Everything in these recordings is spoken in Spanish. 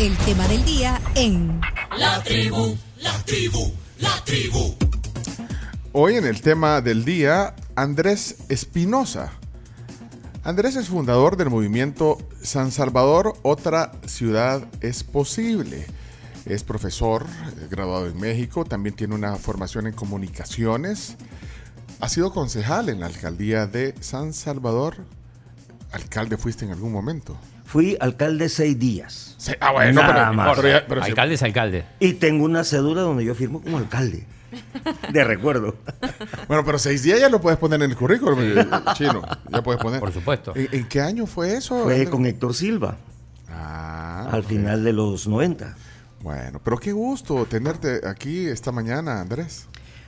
El tema del día en La tribu, la tribu, la tribu. Hoy en el tema del día, Andrés Espinosa. Andrés es fundador del movimiento San Salvador, otra ciudad es posible. Es profesor, eh, graduado en México, también tiene una formación en comunicaciones. Ha sido concejal en la alcaldía de San Salvador. Alcalde fuiste en algún momento. Fui alcalde seis días. Ah, bueno, Nada pero, más. pero ya- pero sí- alcalde es alcalde. Y tengo una cédula donde yo firmo como alcalde. De recuerdo. bueno, pero seis días ya lo puedes poner en el currículum, eh, chino. Ya puedes poner. Por supuesto. ¿En, en qué año fue eso? Fue con Héctor Silva, Ah, al ok. final de los 90. Bueno, pero qué gusto tenerte aquí esta mañana, Andrés.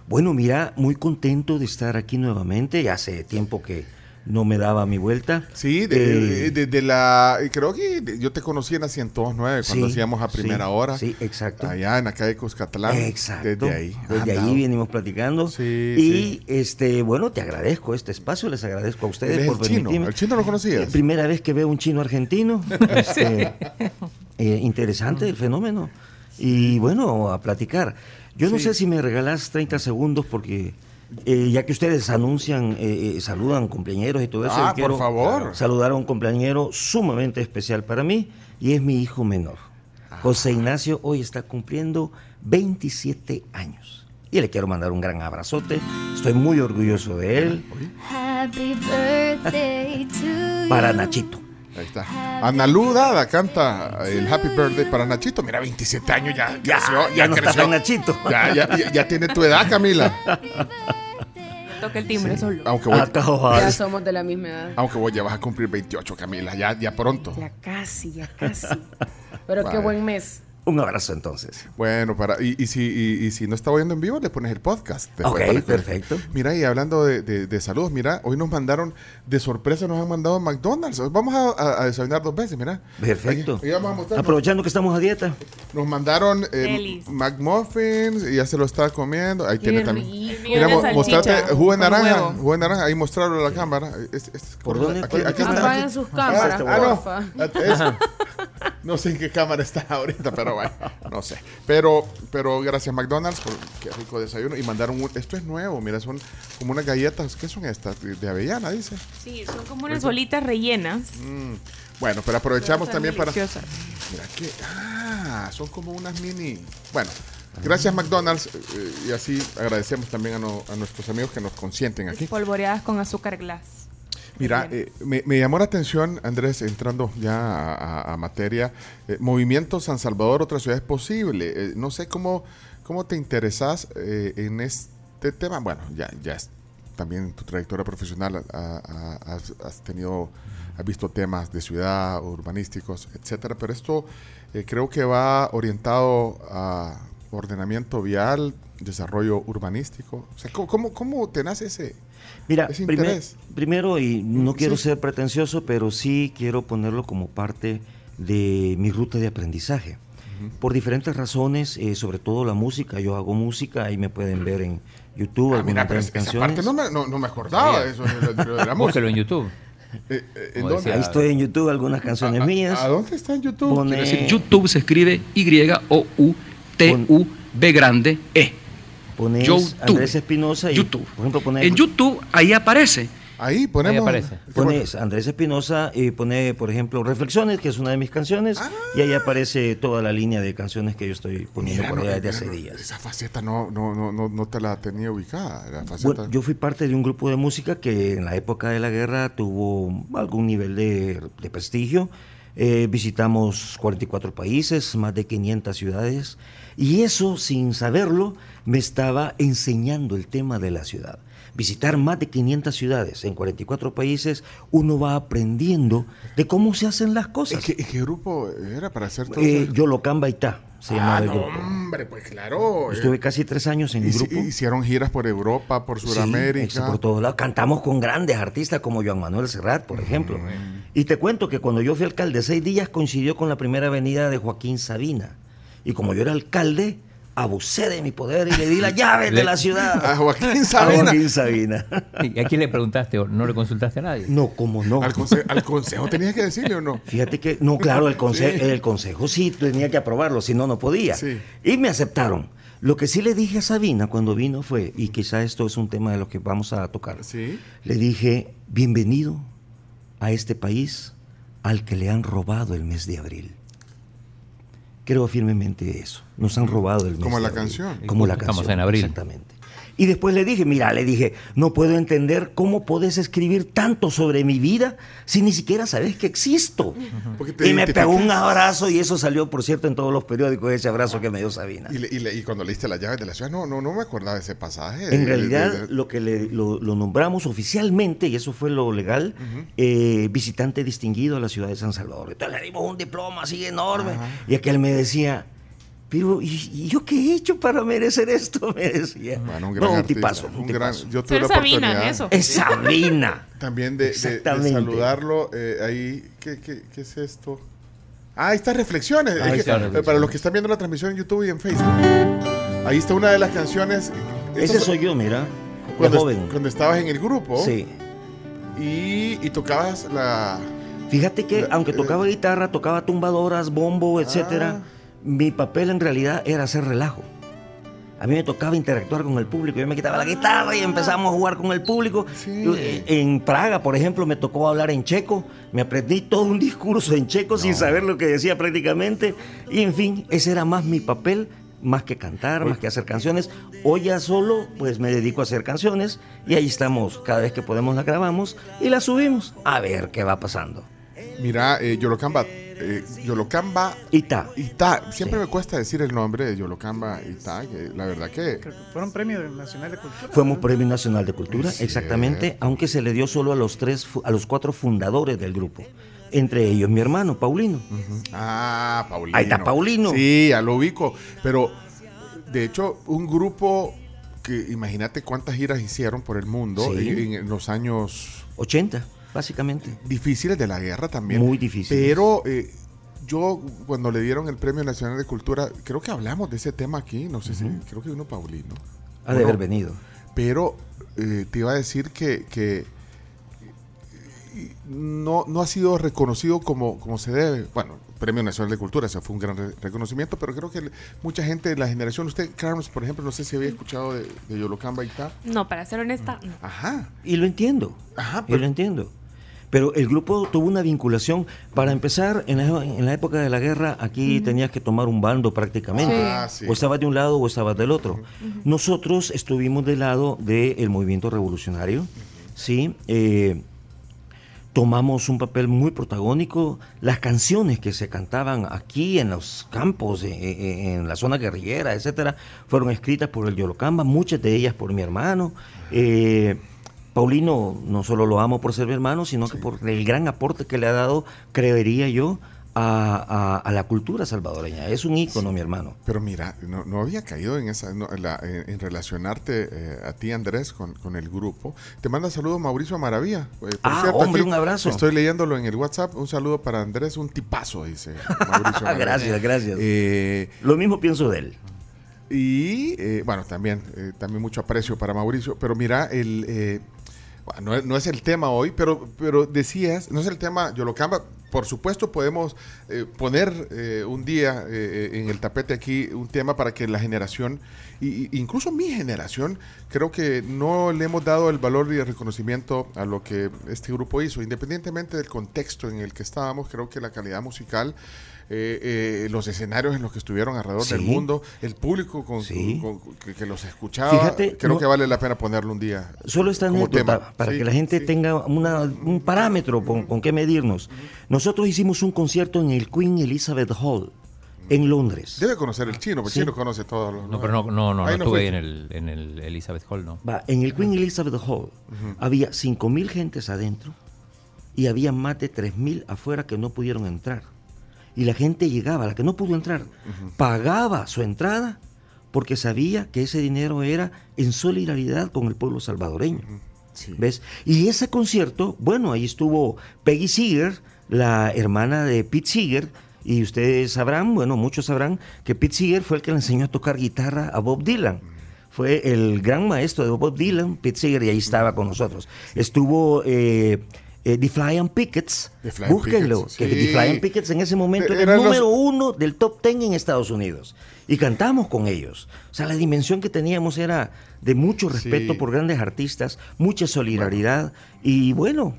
Bueno, mira, muy contento de estar aquí nuevamente. Ya hace tiempo que no me daba mi vuelta. Sí, de, Eh, de- de la. Creo que yo te conocí en la 109 cuando Sí, hacíamos a primera sí, hora. sí, exacto. Allá en la calle Cuscatlán. Exacto. Desde ahí. Desde Ah, ahí venimos platicando. Sí, y sí. este, bueno, te agradezco este espacio, les agradezco a Él ustedes es por el chino. ¿El chino lo conocías? Eh, Primera vez que veo un chino argentino. Este, eh, interesante el fenómeno. Y bueno, a platicar. Yo no sé si me regalás 30 segundos porque eh, ya que ustedes anuncian, eh, eh, saludan cumpleañeros y todo eso. Ah, yo quiero por favor. Saludar a un cumpleañero sumamente especial para mí y es mi hijo menor. Ah. José Ignacio hoy está cumpliendo 27 años. Y le quiero mandar un gran abrazote. Estoy muy orgulloso de él. Happy birthday to Para. Nachito. Ahí está. Ana Ludada canta el Happy Birthday para Nachito. Mira, 27 años ya Ya, creció. ya no está creció. tan Nachito. Ya, ya, ya- ya tiene tu edad, Camila. Toca el timbre solo. Aunque vos, Ah. Ya somos de la misma edad. aunque vos ya vas a cumplir 28, Camila. Ya, ya pronto. Ya casi, ya casi. Pero qué buen mes. Un abrazo entonces. Bueno, para, y, y si, y, y si no está oyendo en vivo, le pones el podcast. Ok, que- perfecto. Mira, y hablando de, de- de saludos, mira, hoy nos mandaron, de sorpresa nos han mandado McDonald's. Vamos a, a- a desayunar dos veces, mira. Perfecto. Aquí, aquí vamos a mostrar. Aprovechando que estamos a dieta. Nos mandaron eh. McMuffins y ya se lo está comiendo. Ahí tiene también. Mira, mostrate jugo de naranja. huevo. Jugo de naranja, ahí mostrarlo a la cámara. Es- es- ¿Por dónde? Aquí, ¿Cuál- aquí está. Apaguen sus cámaras, Ah, no. Esa. No sé en qué cámara está ahorita, pero bueno, no sé. Pero, pero gracias McDonald's por qué rico desayuno. Y mandaron un, esto es nuevo, mira, son como unas galletas, ¿qué son estas? De, de avellana, dice. Sí, son como unas bolitas rellenas. Mm, Bueno, pero aprovechamos Están también para... deliciosas. Mira que, ah, son como unas mini. Bueno, gracias McDonald's eh, y así agradecemos también a, no- a nuestros amigos que nos consienten aquí. Espolvoreadas con azúcar glass. Mira, eh, me, me llamó la atención, Andrés, entrando ya a, a- a materia, eh, Movimiento San Salvador, otra ciudad es posible. Eh, no sé cómo, cómo te interesas eh, en este tema. Bueno, ya, ya es, también en tu trayectoria profesional has, has tenido, has visto temas de ciudad, urbanísticos, etcétera, pero esto eh, creo que va orientado a ordenamiento vial, desarrollo urbanístico. O sea, ¿cómo, cómo, cómo te nace ese, Mira, primer- primero, y no quiero sí. ser pretencioso, pero sí quiero ponerlo como parte de mi ruta de aprendizaje. Por diferentes razones, eh, sobre todo la música. Yo hago música, ahí me pueden ver en YouTube Ah, mira, esa canciones. parte no me, no, no me acordaba de eso, de, la- de la música. En YouTube. Eh, eh, Ahí estoy en YouTube, algunas canciones ¿A- a- mías. ¿A dónde está en YouTube? Pone- decir, YouTube se escribe Y-O-U-T-U-B grande E. Pones YouTube. Andrés Espinosa y, YouTube. por ejemplo, pones, En YouTube, ahí aparece. Ahí ponemos. Ahí aparece. pones Andrés Espinosa y pone, por ejemplo, Reflexiones, que es una de mis canciones, Ah. y ahí aparece toda la línea de canciones que yo estoy poniendo Mira, por no, allá desde hace no, días. Esa faceta no, no, no, no, no te la tenía ubicada. La faceta. Bueno, yo fui parte de un grupo de música que en la época de la guerra tuvo algún nivel de, de prestigio. Eh, visitamos 44 países, más de 500 ciudades, y eso, sin saberlo, me estaba enseñando el tema de la ciudad. Visitar más de 500 ciudades en 44 países, uno va aprendiendo de cómo se hacen las ¿Y cosas. qué, y qué grupo era para hacer todo Eh, eso? Yolocán Baitá se llamaba Ah, el no, grupo. hombre, pues claro. eh. Estuve casi tres años en el grupo. Hicieron giras por Europa, por Sudamérica. por todos lados. Cantamos con grandes artistas como Joan Manuel Serrat, por ejemplo. Y te cuento que cuando yo fui alcalde, seis días coincidió con la primera venida de Joaquín Sabina. Y como yo era alcalde, abusé de mi poder y le di la llave de la ciudad. A Joaquín A Sabina. Joaquín Sabina. ¿Y a quién le preguntaste o no le consultaste a nadie? No, ¿cómo no? Al, conse- al consejo tenías que decirle o no. Fíjate que, no, claro, el, conse- Sí. el consejo sí tenía que aprobarlo, si no, no podía. Sí. Y me aceptaron. Lo que sí le dije a Sabina cuando vino fue, y quizá esto es un tema de lo que vamos a tocar, Sí. le dije, bienvenido a este país al que le han robado el mes de abril. Creo firmemente eso. Nos han robado el mes Como la abril. canción. Como la Estamos canción. en abril. Exactamente. Y después le dije, mira, le dije, no puedo entender cómo puedes escribir tanto sobre mi vida si ni siquiera sabes que existo. Te Y me pegó un abrazo y eso salió, por cierto, en todos los periódicos, ese abrazo que me dio Sabina. Y, le- y le- y cuando leíste las llaves de la ciudad, no, no, no me acordaba de ese pasaje. En De- realidad, de- de- lo que le- lo, lo nombramos oficialmente, y eso fue lo legal, eh, visitante distinguido a la ciudad de San Salvador. Entonces le dimos un diploma así enorme. Y aquel me decía, pero ¿y, y yo qué he hecho para merecer esto? Me decía. Bueno, un gran no, un artista, tipazo, un un gran- yo tuve la Sabina oportunidad en eso. Es Sabina. también de, de- de Exactamente. saludarlo eh, ahí. ¿qué, qué, qué es esto? Ah, ahí está reflexiones. Ahí Es que, está, eh, Reflexiones. para los que están viendo la transmisión en YouTube y en Facebook. Ahí está una de las canciones. Ese soy yo, mira. Cuando, joven. cuando estabas en el grupo Sí. y, y tocabas la. Fíjate que, La- aunque eh, tocaba guitarra, tocaba tumbadoras, bombo, etcétera, Ah. Mi papel en realidad era hacer relajo. A mí me tocaba interactuar con el público. Yo me quitaba la guitarra y empezamos a jugar con el público. Sí. Yo, eh, En Praga, por ejemplo, me tocó hablar en checo. Me aprendí todo un discurso en checo sin saber lo que decía prácticamente. Y en fin, ese era más mi papel, más que cantar, más que hacer canciones. Hoy ya solo, pues me dedico a hacer canciones. Y ahí estamos. Cada vez que podemos las grabamos y las subimos. A ver qué va pasando. Mira, eh, Yolocamba. eh, Yolocamba Ita. Ita. Siempre Sí. me cuesta decir el nombre de Yolocamba Ita. que la verdad que. Creo que fueron premio nacional de cultura. Fuimos Premio Nacional de Cultura, exactamente, aunque se le dio solo a los tres, a los cuatro fundadores del grupo. Entre ellos mi hermano, Paulino. Ah, Paulino. Ahí está Paulino. Sí, ya lo ubico. Pero, de hecho, un grupo que imagínate cuántas giras hicieron por el mundo Sí. en, en los años 80, básicamente. difíciles de la guerra también. Muy difíciles. Pero eh, yo, cuando le dieron el Premio Nacional de Cultura, creo que hablamos de ese tema aquí. No sé si, creo que vino Paulino. Ha de haber venido. Pero eh, te iba a decir que, que no, no ha sido reconocido como, como se debe. Bueno, Premio Nacional de Cultura, ese fue un gran re- reconocimiento, pero creo que mucha gente de la generación, usted, Carlos, por ejemplo, no sé si había escuchado de, de Yolocamba y tal. No, para ser honesta, no. Ajá. Y lo entiendo. Ajá, Y pero- lo entiendo. Pero el grupo tuvo una vinculación. Para empezar, en la, en la época de la guerra, aquí tenías que tomar un bando prácticamente. Ah, sí. O estabas de un lado o estabas del otro. Nosotros estuvimos del lado del movimiento revolucionario. Sí. eh, tomamos un papel muy protagónico. Las canciones que se cantaban aquí en los campos, eh, eh, en la zona guerrillera, etcétera, fueron escritas por el Yolocamba, muchas de ellas por mi hermano. Eh, Paulino no solo lo amo por ser mi hermano, sino que por el gran aporte que le ha dado, creería yo, a, a- a la cultura salvadoreña. Es un ícono, mi hermano. Pero mira, no, no había caído en esa no, en, la- en- en relacionarte eh, a ti, Andrés, con, con el grupo. Te manda saludos Mauricio Maravilla. Eh, por Ah, hombre, un abrazo. Estoy leyéndolo en el WhatsApp. Un saludo para Andrés, un tipazo, dice Mauricio Maravilla. gracias, gracias. Eh, Lo mismo pienso de él. y eh, bueno, también, eh, también mucho aprecio para Mauricio. Pero mira, el, eh, bueno, no, es- el tema hoy, pero, pero decías, no es el tema Yolocamba. Por supuesto, podemos eh, poner eh, un día eh, en el tapete aquí un tema para que la generación, y- incluso mi generación, creo que no le hemos dado el valor y el reconocimiento a lo que este grupo hizo. Independientemente del contexto en el que estábamos, creo que la calidad musical, eh, eh, los escenarios en los que estuvieron alrededor del mundo, el público con, Sí. con- que, que los escuchaba, Fíjate, creo no- que vale la pena ponerlo un día. Solo esta anécdota, tema. para Sí, que la gente sí. tenga una- un parámetro con, con qué medirnos. Nosotros hicimos un concierto en el Queen Elizabeth Hall, en Londres. Debe conocer el chino, porque Sí. el chino conoce todos los. No, pero no, no, no, no Ahí no estuve fue. en el, en el Elizabeth Hall, no. Va, en el Queen Elizabeth Hall había 5.000 gentes adentro y había más de 3.000 afuera que no pudieron entrar. Y la gente llegaba, la que no pudo entrar, pagaba su entrada porque sabía que ese dinero era en solidaridad con el pueblo salvadoreño. Sí. ¿Ves? Y ese concierto, bueno, ahí estuvo Peggy Seeger, la hermana de Pete Seeger, Y ustedes sabrán, bueno, muchos sabrán, que Pete Seeger fue el que le enseñó a tocar guitarra a Bob Dylan. Fue el gran maestro de Bob Dylan, Pete Seeger, y ahí estaba con nosotros. Estuvo eh, eh, The Flying Pickets, The Flying búsquenlo, Pickets, que sí. The Flying Pickets en ese momento De- era el los- número uno del top ten en Estados Unidos. Y cantamos con ellos. O sea, la dimensión que teníamos era de mucho respeto Sí. por grandes artistas, mucha solidaridad. Y bueno,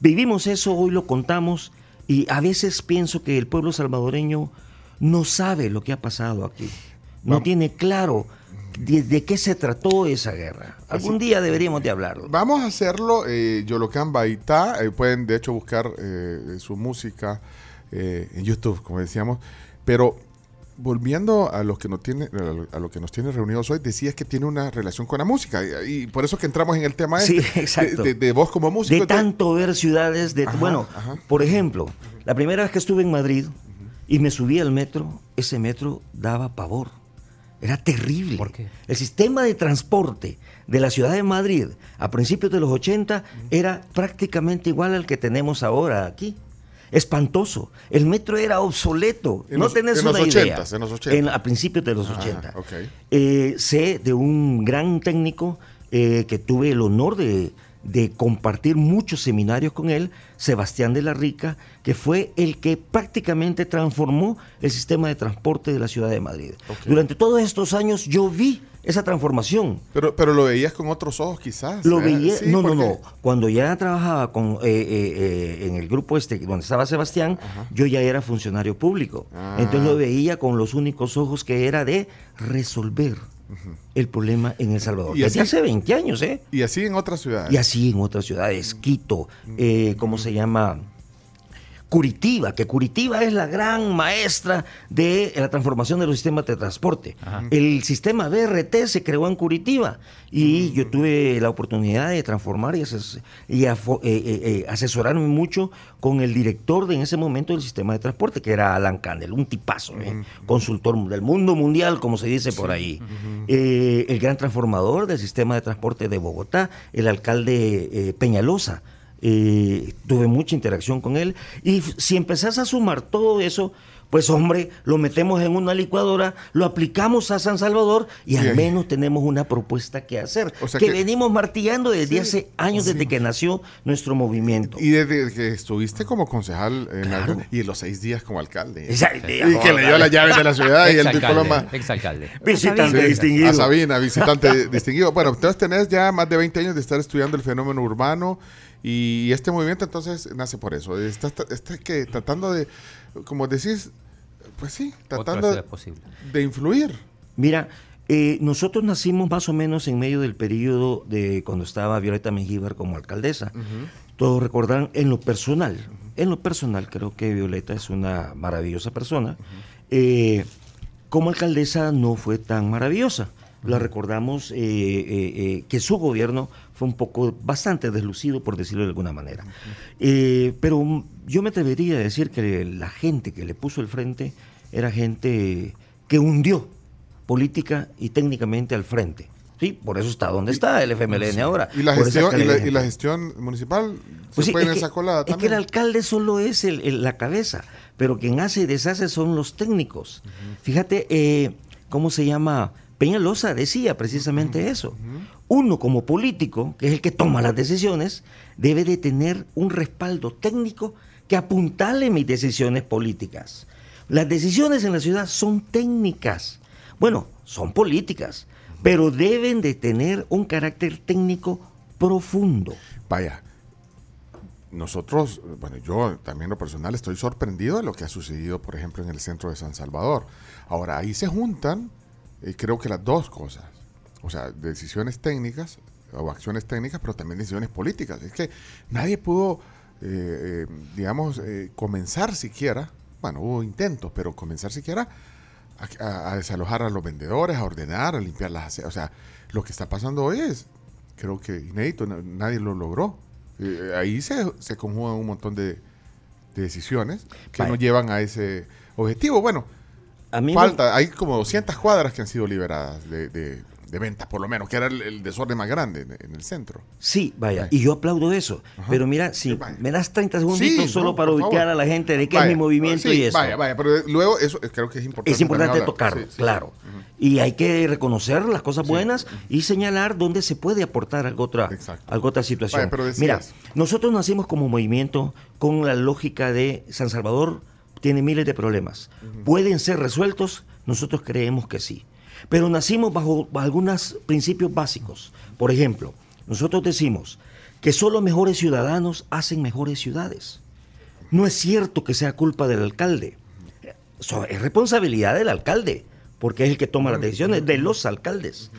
vivimos eso, hoy lo contamos. Y a veces pienso que el pueblo salvadoreño no sabe lo que ha pasado aquí. No Vamos. tiene claro de, de qué se trató esa guerra. Algún día deberíamos de hablarlo. Vamos a hacerlo. Eh, Yolocan Baitá. eh, pueden, de hecho, buscar eh, su música eh, en YouTube, como decíamos. Pero volviendo a lo que nos tiene a lo- que nos tiene reunidos hoy, decías que tiene una relación con la música y, por eso que entramos en el tema Sí, este, exacto. De, de- de vos como músico. de tanto ver ciudades, de Ajá, bueno, ajá. por ejemplo, la primera vez que estuve en Madrid y me subí al metro, ese metro daba pavor. Era terrible. ¿Por qué? El sistema de transporte de la ciudad de Madrid a principios de los 80 era prácticamente igual al que tenemos ahora aquí. Espantoso. El metro era obsoleto. En no los- tenés en los una idea. 80s, en los 80s. En- a principios de los Ajá, 80. ok. Eh, sé de un gran técnico eh, que tuve el honor de, de compartir muchos seminarios con él, Sebastián de la Rica, que fue el que prácticamente transformó el sistema de transporte de la ciudad de Madrid. Durante todos estos años yo vi esa transformación. pero, pero lo veías con otros ojos, quizás. Lo ¿eh? veía, Sí, no, no, porque- no. Cuando ya trabajaba con, eh, eh, eh, en el grupo este donde estaba Sebastián, yo ya era funcionario público. Ah. Entonces lo veía con los únicos ojos que era de resolver el problema en El Salvador. Y Desde así- hace 20 años, ¿eh? Y así en otras ciudades. Y así en otras ciudades, Quito, eh, ¿cómo se llama? Curitiba, que Curitiba es la gran maestra de la transformación de los sistemas de transporte. El sistema BRT se creó en Curitiba y yo tuve la oportunidad de transformar y, ases- y afo- eh, eh, eh, asesorarme mucho con el director de en ese momento del sistema de transporte, que era Alan Candel, un tipazo, ¿eh? consultor del mundo mundial, como se dice por ahí. El gran transformador del sistema de transporte de Bogotá, el alcalde Peñalosa. Eh, tuve mucha interacción con él y f- si empezás a sumar todo eso, pues hombre, lo metemos en una licuadora, lo aplicamos a San Salvador y al menos tenemos una propuesta que hacer, O sea que, que- venimos martillando desde Sí, hace años, desde que nació nuestro movimiento. Y desde que estuviste como concejal en la- Claro. y los seis días como alcalde. Exacto. Y que le dio las llaves de la ciudad y el diploma. Exalcalde. Visitante Sí, distinguido. A Sabina, visitante distinguido. Bueno, entonces tenés ya más de 20 años de estar estudiando el fenómeno urbano y este movimiento entonces nace por eso. Estás, estás que tratando de, como decís, pues sí, tratando de influir. Mira, eh, nosotros nacimos más o menos en medio del periodo de cuando estaba Violeta Mengíbar como alcaldesa. Todos recordarán en lo personal. En lo personal creo que Violeta es una maravillosa persona. Eh, como alcaldesa no fue tan maravillosa. La recordamos eh, eh, eh, que su gobierno fue un poco bastante deslucido, por decirlo de alguna manera. Eh, pero mm, yo me atrevería a decir que la gente que le puso el frente era gente que hundió política y técnicamente al frente. Sí, por eso está donde está el FMLN ahora. Y la gestión, y la, y la gestión municipal Pues se sí, puede es en que- esa colada es que también. el alcalde solo es el- el- la cabeza, pero quien hace y deshace son los técnicos. Fíjate, eh, ¿cómo se llama? Peñalosa decía precisamente eso. Uno como político, que es el que toma las decisiones, debe de tener un respaldo técnico que apuntale mis decisiones políticas. Las decisiones en la ciudad son técnicas. Bueno, son políticas, pero deben de tener un carácter técnico profundo. Vaya, nosotros, bueno, yo también lo personal estoy sorprendido de lo que ha sucedido, por ejemplo, en el centro de San Salvador. Ahora, ahí se juntan, creo que las dos cosas. O sea, decisiones técnicas o acciones técnicas, pero también decisiones políticas. Es que nadie pudo, eh, eh, digamos, eh, comenzar siquiera, bueno, hubo intentos, pero comenzar siquiera a, a- a desalojar a los vendedores, a ordenar, a limpiar las... ace- O sea, lo que está pasando hoy es, creo que inédito, na- nadie lo logró. Eh, ahí se, se conjugan un montón de, de decisiones que Vaya. no llevan a ese objetivo. Bueno, A mí me- falta, hay como 200 cuadras que han sido liberadas de, de- de ventas, por lo menos, que era el, el desorden más grande en, en el centro. Sí, vaya, y yo aplaudo eso. Pero mira, si Vaya. me das 30 segunditos Sí, solo no, para ubicar favor. a la gente de qué Vaya, es mi movimiento sí, y eso. Vaya, vaya, pero luego eso eh, creo que es importante. Es importante tocarlo, Sí, claro. Y hay que reconocer las cosas buenas y señalar dónde se puede aportar algo otra, algo otra situación. Pero Mira, nosotros nacimos como movimiento con la lógica de San Salvador tiene miles de problemas. ¿Pueden ser resueltos? Nosotros creemos que sí. Pero nacimos bajo algunos principios básicos. Por ejemplo, nosotros decimos que solo mejores ciudadanos hacen mejores ciudades. No es cierto que sea culpa del alcalde. Es responsabilidad del alcalde, porque es el que toma las decisiones de los alcaldes.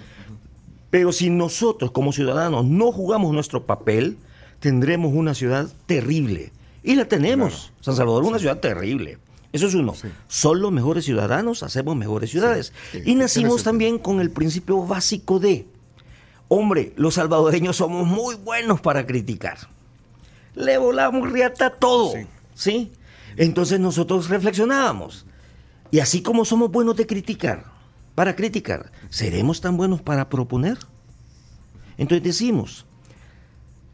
Pero si nosotros como ciudadanos no jugamos nuestro papel, tendremos una ciudad terrible. Y la tenemos. San Salvador es una ciudad terrible. Eso es uno. Solo mejores ciudadanos hacemos mejores ciudades. sí, y nacimos también con el principio básico de, hombre, los salvadoreños somos muy buenos para criticar. Le volamos riata a todo. Sí. ¿sí? Entonces nosotros reflexionábamos. Y así como somos buenos de criticar, para criticar, ¿seremos tan buenos para proponer? Entonces decimos,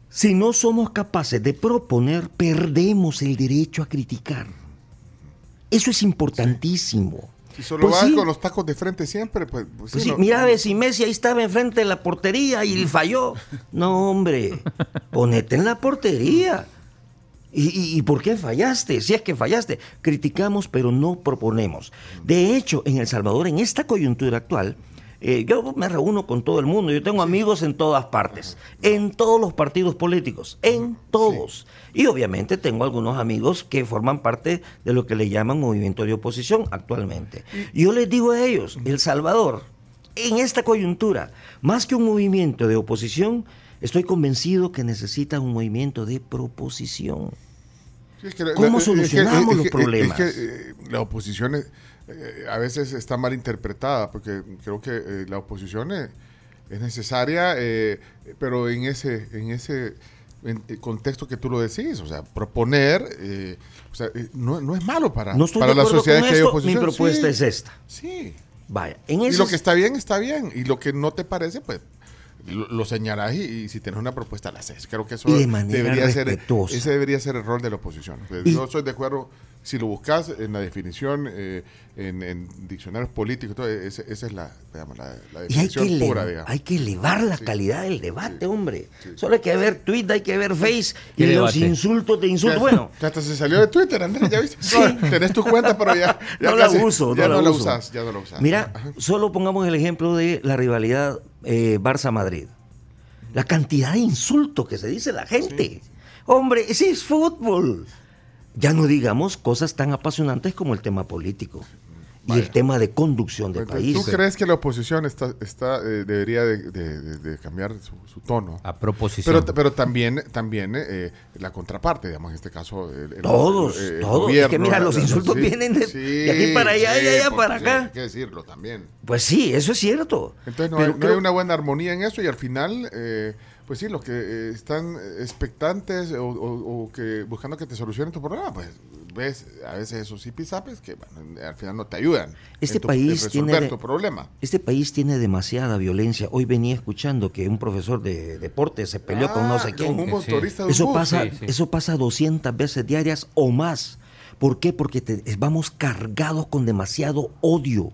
si no somos capaces de proponer, perdemos el derecho a criticar. Eso es importantísimo. Si solo Pues vas sí. con los tacos de frente siempre, pues, pues Pues sí, sí, no- mira, Messi ahí estaba enfrente de la portería y falló. No, hombre, ponete en la portería. ¿Y, y, y por qué fallaste? Si es que fallaste. Criticamos, pero no proponemos. De hecho, en El Salvador, en esta coyuntura actual, eh, yo me reúno con todo el mundo. Yo tengo amigos en todas partes, en todos los partidos políticos, en todos. Y obviamente tengo algunos amigos que forman parte de lo que le llaman movimiento de oposición actualmente. Yo les digo a ellos, El Salvador, en esta coyuntura, más que un movimiento de oposición, estoy convencido que necesita un movimiento de proposición. Sí, es que la- ¿Cómo la- es que- solucionamos los problemas? Es que la oposición eh, a veces está mal interpretada, porque creo que eh, la oposición eh, es necesaria, eh, pero en ese, en ese en- contexto que tú lo decís, o sea, proponer, eh, o sea, no, no es malo para, No para la sociedad que hay esto, oposición. mi propuesta Sí, es esta. Sí. Vaya, en Y lo que está bien, está bien. Y lo que no te parece, pues lo, lo señalás y, y si tienes una propuesta la haces. Creo que eso de debería ser respetuosa. ese debería ser el rol de la oposición. Pues, Y- yo soy de acuerdo, si lo buscas en la definición, eh, en, en diccionarios políticos, todo, ese- esa es la, digamos, la, la Y hay que, definición elevar, pura, digamos. hay que elevar la calidad del debate, hombre. Solo hay que ver tweet, hay que ver face y ¿Qué los insultos de Ya- insultos. Bueno, ya hasta se salió de Twitter, Andrés, ya viste. Sí. No, tenés tu cuenta, pero ya, ya no la casi- uso, ya no, la, uso. usas, ya no la usas. Mira, Ajá. solo pongamos el ejemplo de la rivalidad eh, Barça-Madrid. La cantidad de insultos que se dice la gente. Hombre, ese es fútbol. Ya no digamos cosas tan apasionantes como el tema político y el tema de conducción del Entonces, país. ¿Tú crees que la oposición está, está eh, debería de, de- de- de cambiar su, su tono? A proposición. Pero, pero también, también eh, la contraparte, digamos, en este caso. el- el- Todos, el- el todos. Es que mira, los insultos vienen de- de aquí para allá y de allá para sí, acá. Hay que decirlo también. Pues sí, eso es cierto. Entonces no, Pero hay, no creo- hay una buena armonía en eso y al final, eh, pues sí, los que eh, están expectantes o, o- o que buscando que te solucionen tu problema, pues ves a veces esos zipizapes que bueno, al final no te ayudan Este en tu- país en tiene de- tu problema. Este país tiene demasiada violencia. Hoy venía escuchando que un profesor de deporte se peleó con no sé Ah, quién. con un motorista de un Eso bus. pasa, Sí, sí. eso pasa 200 veces diarias o más. ¿Por qué? Porque te- vamos cargados con demasiado odio,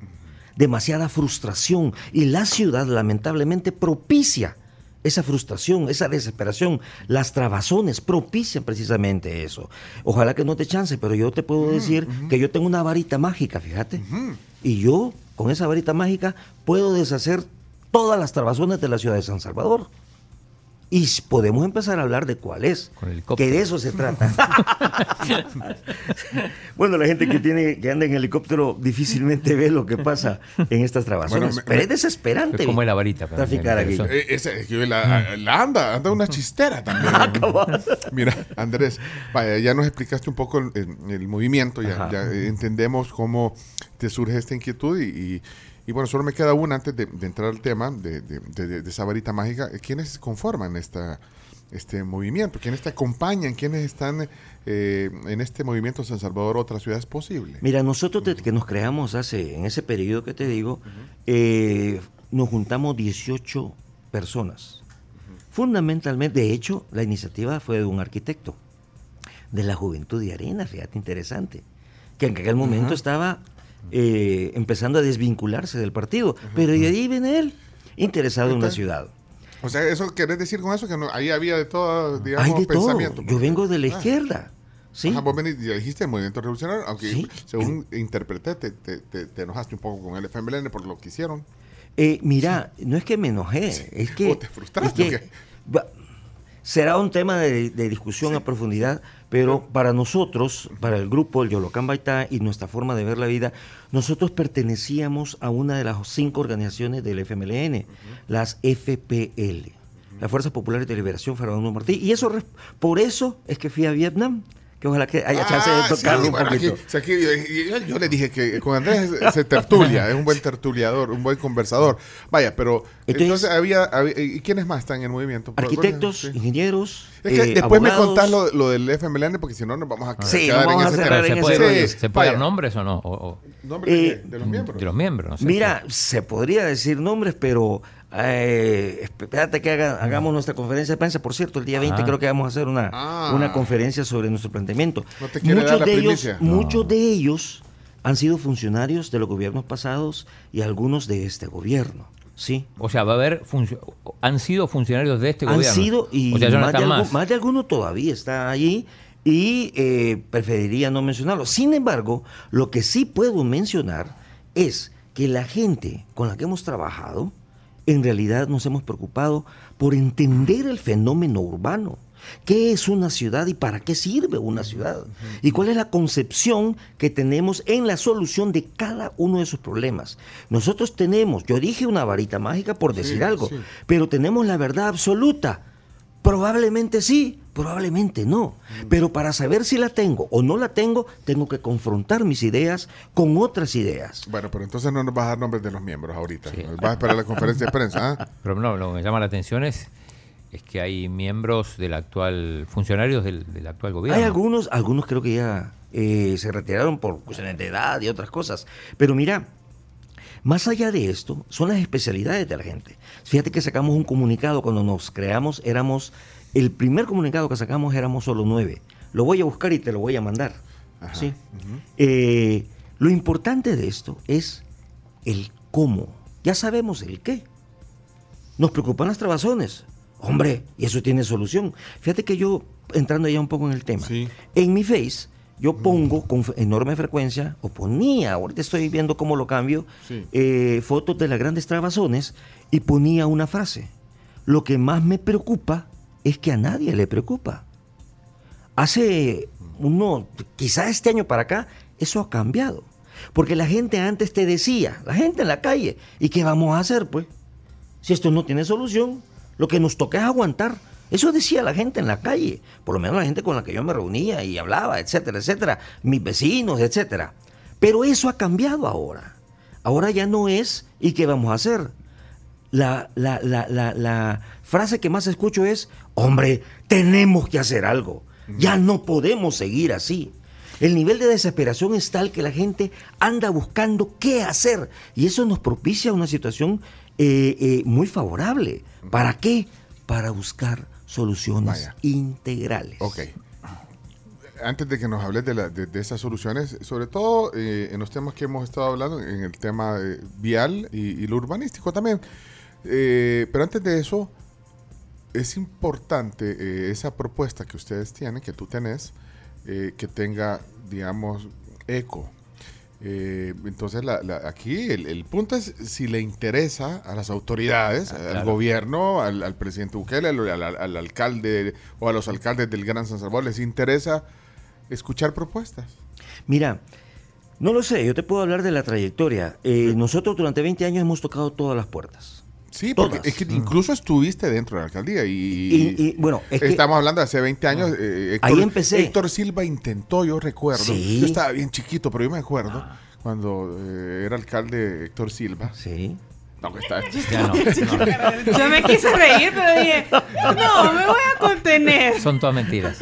demasiada frustración y la ciudad lamentablemente propicia esa frustración, esa desesperación, las trabazones propician precisamente eso. Ojalá que no te chance, pero yo te puedo decir que yo tengo una varita mágica, fíjate. Y yo, con esa varita mágica, puedo deshacer todas las trabazones de la ciudad de San Salvador. Y podemos empezar a hablar de cuál es. Con el helicóptero. Que de eso se trata. bueno, la gente que tiene que anda en helicóptero difícilmente ve lo que pasa en estas trabazones. Bueno, pero me- es desesperante. Como es la varita, Traficar aquí. Eh, ese- es que la, la anda, anda una chistera también. Mira, Andrés, vaya, ya nos explicaste un poco el, movimiento, ya, entendemos cómo te surge esta inquietud y, y- y bueno, solo me queda una antes de, de entrar al tema de, de- de- de esa varita mágica. ¿Quiénes conforman esta, este movimiento? ¿Quiénes te acompañan? ¿Quiénes están eh, en este movimiento San Salvador Otras Ciudades Posible? Mira, nosotros desde que nos creamos hace, en ese periodo que te digo, eh, nos juntamos 18 personas. Fundamentalmente, de hecho, la iniciativa fue de un arquitecto de la Juventud de Arena, fíjate, interesante, que en aquel momento estaba eh, empezando a desvincularse del partido, pero de ahí viene él, interesado en la ciudad. O sea, ¿eso querés decir con eso? Que no- ahí había de todo, digamos, Hay de todo. pensamiento. Yo vengo de la Ah. izquierda. ¿sí? Ajá, vos venís, ya dijiste el movimiento revolucionario, aunque Sí. según interpreté, te, te- te- te enojaste un poco con el FMLN por lo que hicieron. Eh, mira, no es que me enojé, es que... ¿O te frustraste es que- o qué? va- será un tema de, de discusión a profundidad, pero para nosotros, para el grupo, el Yolocán Baitá y nuestra forma de ver la vida, nosotros pertenecíamos a una de las cinco organizaciones del FMLN, las FPL, las Fuerzas Populares de Liberación Fernando Martí, y eso por eso es que fui a Vietnam, que ojalá que haya chance de Ah, tocarlo sí, un bueno, poquito. aquí- yo, yo- le dije que con Andrés se tertulia, es un buen tertuliador, un buen conversador. Vaya, pero Entonces- entonces, había, había- ¿Y quiénes más están en el movimiento? Arquitectos, sí. ingenieros, Es que eh, después me contás lo, lo del FMLN porque si no nos vamos a Sí, quedar nos vamos en a ese cerrar tema. en ¿Se puede, ese rollo. ¿se puede dar nombres o no? O- o- ¿Nombre de, Eh, de los miembros. de los miembros, no sé. Mira, se podría decir nombres, pero eh, espérate que haga- hagamos nuestra conferencia de prensa. Por cierto, el día 20 Ah. creo que vamos a hacer una, Ah. una conferencia sobre nuestro planteamiento. No te quiere dar la de ellos, primicia. muchos de ellos han sido funcionarios de los gobiernos pasados y algunos de este gobierno. Sí. O sea, va a haber han sido funcionarios de este han gobierno. sido y o sea, no más, de algu- más. más de alguno todavía está allí y eh, preferiría no mencionarlo. Sin embargo, lo que sí puedo mencionar es que la gente con la que hemos trabajado, en realidad nos hemos preocupado por entender el fenómeno urbano. ¿Qué es una ciudad y para qué sirve una ciudad? ¿Y cuál es la concepción que tenemos en la solución de cada uno de sus problemas? Nosotros tenemos, yo dije una varita mágica por decir algo, sí. pero tenemos la verdad absoluta. Probablemente sí, probablemente no. Pero para saber si la tengo o no la tengo, tengo que confrontar mis ideas con otras ideas. Bueno, pero entonces no nos vas a dar nombres de los miembros ahorita. Vas a esperar la conferencia de prensa. ¿ah? Pero no, lo que me llama la atención es, es que hay miembros del actual, funcionarios del, del actual gobierno. Hay algunos, algunos creo que ya eh, se retiraron por cuestiones de edad y otras cosas. Pero mira, más allá de esto, son las especialidades de la gente. Fíjate que sacamos un comunicado cuando nos creamos, éramos, el primer comunicado que sacamos éramos solo nueve. Lo voy a buscar y te lo voy a mandar. ¿sí? Eh, lo importante de esto es el cómo. Ya sabemos el qué. Nos preocupan las trabazones. Hombre, y eso tiene solución. Fíjate que yo, entrando ya un poco en el tema, Sí. en mi face, yo pongo con enorme frecuencia, o ponía, ahorita estoy viendo cómo lo cambio, Sí. eh, fotos de las grandes trabazones y ponía una frase. Lo que más me preocupa es que a nadie le preocupa. Hace uno, quizá este año para acá, eso ha cambiado. Porque la gente antes te decía, la gente en la calle, ¿y qué vamos a hacer pues? Si esto no tiene solución, lo que nos toca es aguantar. Eso decía la gente en la calle, por lo menos la gente con la que yo me reunía y hablaba, etcétera, etcétera, mis vecinos, etcétera. Pero eso ha cambiado ahora. Ahora ya no es, ¿y qué vamos a hacer? La, la, la, la, frase que más escucho es, hombre, tenemos que hacer algo. Ya no podemos seguir así. El nivel de desesperación es tal que la gente anda buscando qué hacer. Y eso nos propicia una situación eh, eh, muy favorable. ¿Para qué? Para buscar soluciones Vaya. integrales. Ok. Antes de que nos hables de, la- de- de esas soluciones, sobre todo eh, en los temas que hemos estado hablando, en el tema eh, vial y, y lo urbanístico también. Eh, pero antes de eso, es importante eh, esa propuesta que ustedes tienen, que tú tenés, eh, que tenga, digamos, eco. Eh, entonces, la- la- aquí el, el punto es si le interesa a las autoridades, al claro. gobierno, al, al presidente Bukele, al, al- al alcalde o a los alcaldes del Gran San Salvador, les interesa escuchar propuestas. Mira, no lo sé, yo te puedo hablar de la trayectoria. Nosotros durante 20 años hemos tocado todas las puertas. Sí, porque Todas. es que incluso estuviste dentro de la alcaldía y, Y- y, bueno, es que- estamos hablando de hace 20 años. eh, Ahí empecé. Héctor Silva intentó, yo recuerdo. Sí. Yo estaba bien chiquito, pero yo me acuerdo cuando eh, era alcalde Héctor Silva. Sí. No, que está- Ya no, no. Yo me quise reír, pero dije, no, me voy a contener. Son todas mentiras.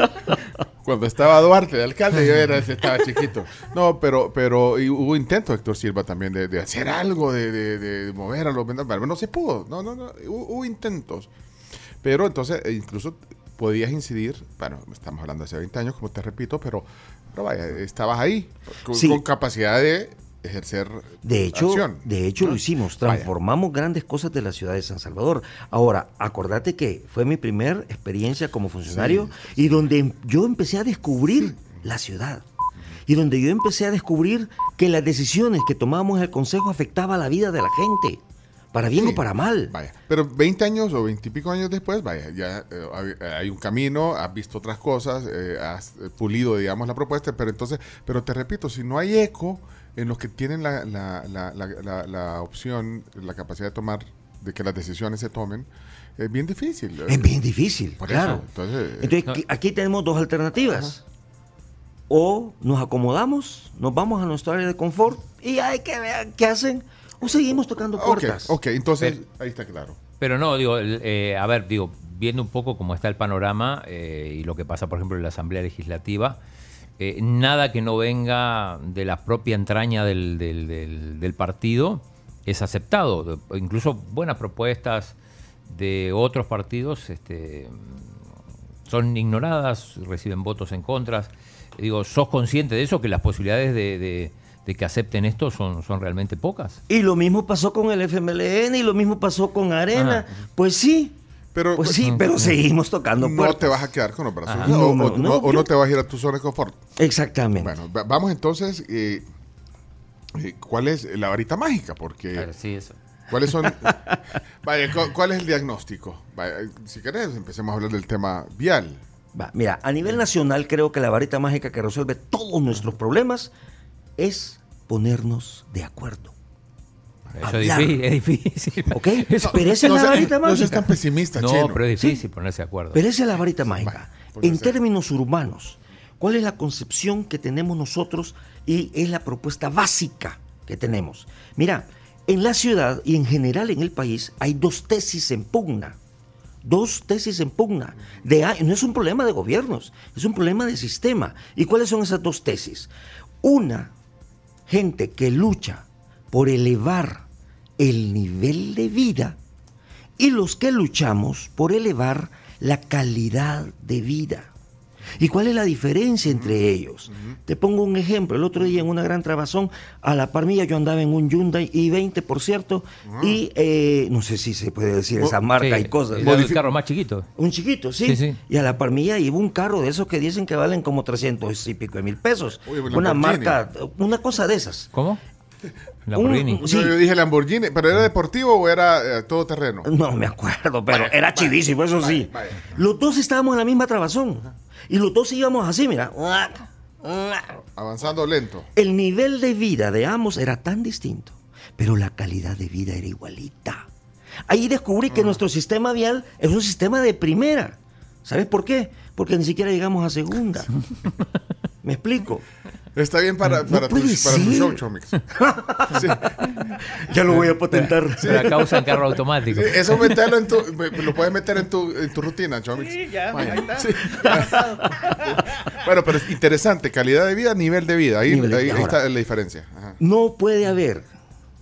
Cuando estaba Duarte de alcalde, yo era, estaba chiquito. No, pero, pero y hubo intentos, Héctor Silva, también de, de hacer algo, de, de- de mover a los. Pero no se pudo. No, no, no. Hubo, hubo intentos. Pero entonces, eh, incluso podías incidir, bueno, estamos hablando de hace 20 años, como te repito, pero, pero vaya, estabas ahí, con, Sí. con capacidad de ejercer De hecho, acción. de hecho ¿no? lo hicimos, Vaya. transformamos grandes cosas de la ciudad de San Salvador. Ahora, acordate que fue mi primer experiencia como funcionario y donde em- yo empecé a descubrir la ciudad. Y donde yo empecé a descubrir que las decisiones que tomábamos en el consejo afectaban la vida de la gente, para bien Sí. o para mal. Vaya, pero 20 años o 20 y pico años después, vaya, ya eh, hay, hay un camino, has visto otras cosas, eh, has eh, pulido, digamos, la propuesta, pero entonces, pero te repito, si no hay eco en los que tienen la, la, la, la, la- la opción, la capacidad de tomar, de que las decisiones se tomen, es bien difícil. Es bien difícil, Por claro. eso, entonces, eh, Entonces, aquí- aquí tenemos dos alternativas. O nos acomodamos, nos vamos a nuestra área de confort y hay que ver qué hacen, o seguimos tocando puertas. ok, entonces, Pero- ahí está claro. Pero no, digo, el- eh, a ver, digo, viendo un poco cómo está el panorama eh, y lo que pasa, por ejemplo, en la Asamblea Legislativa, eh, nada que no venga de la propia entraña del, del- del- del partido es aceptado. Incluso buenas propuestas de otros partidos este, son ignoradas, reciben votos en contra. Digo, ¿sos consciente de eso? Que las posibilidades de, de- de que acepten esto son, son realmente pocas. Y lo mismo pasó con el FMLN y lo mismo pasó con Arena. Pues sí, Pero, pues sí, pero seguimos tocando no puertas. te vas a quedar con los brazos cruzados, No, o, no, o- no, o no yo- te vas a ir a tu zona de confort. Exactamente. Bueno, va- vamos entonces. eh, eh, ¿Cuál es la varita mágica? Porque. Claro, sí, eso. ¿Cuáles son? Vaya, cu- ¿cuál es el diagnóstico? Vaya, si querés, empecemos a hablar del tema vial. Va, mira, a nivel nacional creo que la varita mágica que resuelve todos nuestros problemas es ponernos de acuerdo. Eso es difícil. Es difícil. ¿Ok? Eso- Pero esa es la varita no seas mágica. tan pesimista, no, pero es difícil ponerse de acuerdo. Pero esa es la varita mágica. En no términos urbanos, ¿cuál es la concepción que tenemos nosotros y es la propuesta básica que tenemos? Mira, en la ciudad y en general en el país hay dos tesis en pugna. Dos tesis en pugna. De, no es un problema de gobiernos, es un problema de sistema. ¿Y cuáles son esas dos tesis? Una, gente que lucha por elevar el nivel de vida y los que luchamos por elevar la calidad de vida. ¿Y cuál es la diferencia entre ellos? Te pongo un ejemplo. El otro día en una gran trabazón, a la par mía yo andaba en un Hyundai i20, por cierto, y eh, no sé si se puede decir esa marca Sí, y cosas. el carro más chiquito. Un chiquito, ¿sí? Sí, sí. Y a la par mía iba un carro de esos que dicen que valen como 300 y pico de mil pesos. Un una marca, una cosa de esas. ¿Cómo? Lamborghini. Un- No, sí. yo dije Lamborghini, ¿pero era deportivo o era eh, todo terreno? No me acuerdo, pero era chivísimo, eso sí. vaya. Los dos estábamos en la misma trabazón. Y los dos íbamos así, mira. Avanzando lento. El nivel de vida de ambos era tan distinto, pero la calidad de vida era igualita. Ahí descubrí que nuestro sistema vial es un sistema de primera. ¿Sabes por qué? Porque ni siquiera llegamos a segunda. ¿Me explico? Está bien para, No para, tu, puede para tu show, Chomix. Sí. Ya lo voy a patentar. Pero acá usan carro automático. Sí, eso meterlo en tu, lo puedes meter en tu, en tu rutina, Chomix. Sí, ya, Vaya. ahí está. Sí. bueno, pero es interesante, calidad de vida, nivel de vida. Ahí, de ahí- vida. ahí Ahora. está la diferencia. Ajá. No puede haber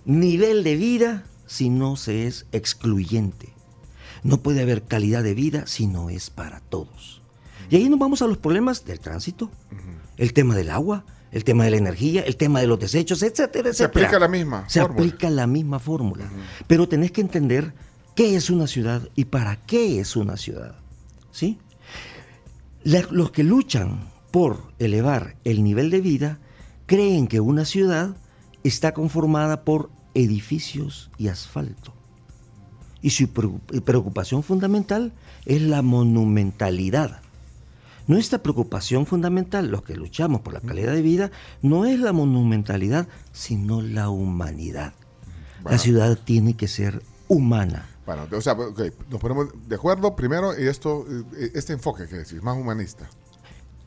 nivel de vida si no se es excluyente. No puede haber calidad de vida si no es para todos. Y ahí nos vamos a los problemas del tránsito, el tema del agua, el tema de la energía, el tema de los desechos, etcétera, Se etcétera. aplica la misma Se fórmula. aplica la misma fórmula. Pero tenés que entender qué es una ciudad y para qué es una ciudad. ¿Sí? La- los que luchan por elevar el nivel de vida creen que una ciudad está conformada por edificios y asfalto. Y su preocupación fundamental es la monumentalidad. Nuestra preocupación fundamental, los que luchamos por la calidad de vida, no es la monumentalidad, sino la humanidad. Bueno. La ciudad tiene que ser humana. Bueno, o sea, ok, nos ponemos de acuerdo primero y esto, eh, este enfoque que decís, más humanista.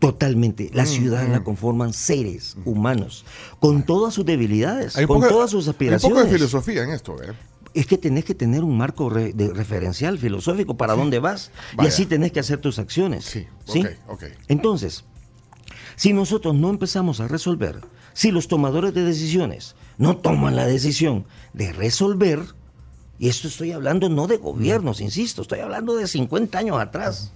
Totalmente. Mm, La ciudad la conforman seres humanos, con todas sus debilidades, con poco- todas sus Hay un aspiraciones. poco de filosofía en esto, ¿eh? Es que tenés que tener un marco re- de referencial filosófico para dónde vas y así tenés que hacer tus acciones. Sí, ¿sí? ok, ok. Entonces, Si nosotros no empezamos a resolver, si los tomadores de decisiones no toman la decisión de resolver, y esto estoy hablando no de gobiernos, insisto, estoy hablando de 50 años atrás,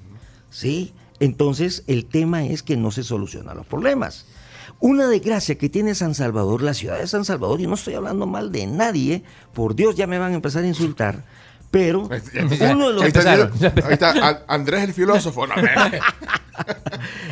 ¿sí? Entonces el tema es que no se solucionan los problemas. Una desgracia que tiene San Salvador, la ciudad de San Salvador, y no estoy hablando mal de nadie, por Dios ya me van a empezar a insultar, pero uno de los Ahí está, ahí está, a- Andrés el filósofo. No,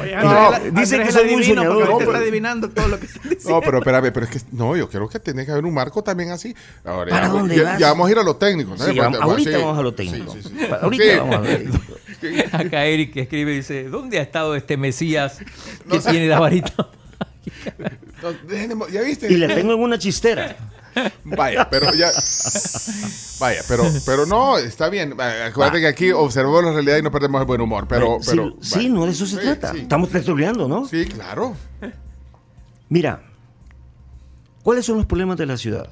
Oye, No, que es soy porque soñador, ahorita pero- está adivinando todo lo que. No, pero espérame, pero es que no, yo creo que tiene que haber un marco también así. Ahora, ¿Para ya, dónde ya- vas? ya vamos a ir a lo técnico. ¿no? Sí, Porque- vamos- ahorita sí, vamos a lo sí, técnico. sí, sí. Ahorita Sí. vamos a lo técnico. Acá Eric que escribe y dice, ¿dónde ha estado este Mesías que tiene la varita? Y le tengo en una chistera. Vaya, pero ya. Vaya, pero, pero no, está bien. Vaya, Acuérdate que aquí observamos la realidad y no perdemos el buen humor. Pero, Sí, pero, sí, vaya. no, de eso se Sí, trata. sí. Estamos tertuliando, ¿no? Sí, claro. Mira, ¿cuáles son los problemas de la ciudad?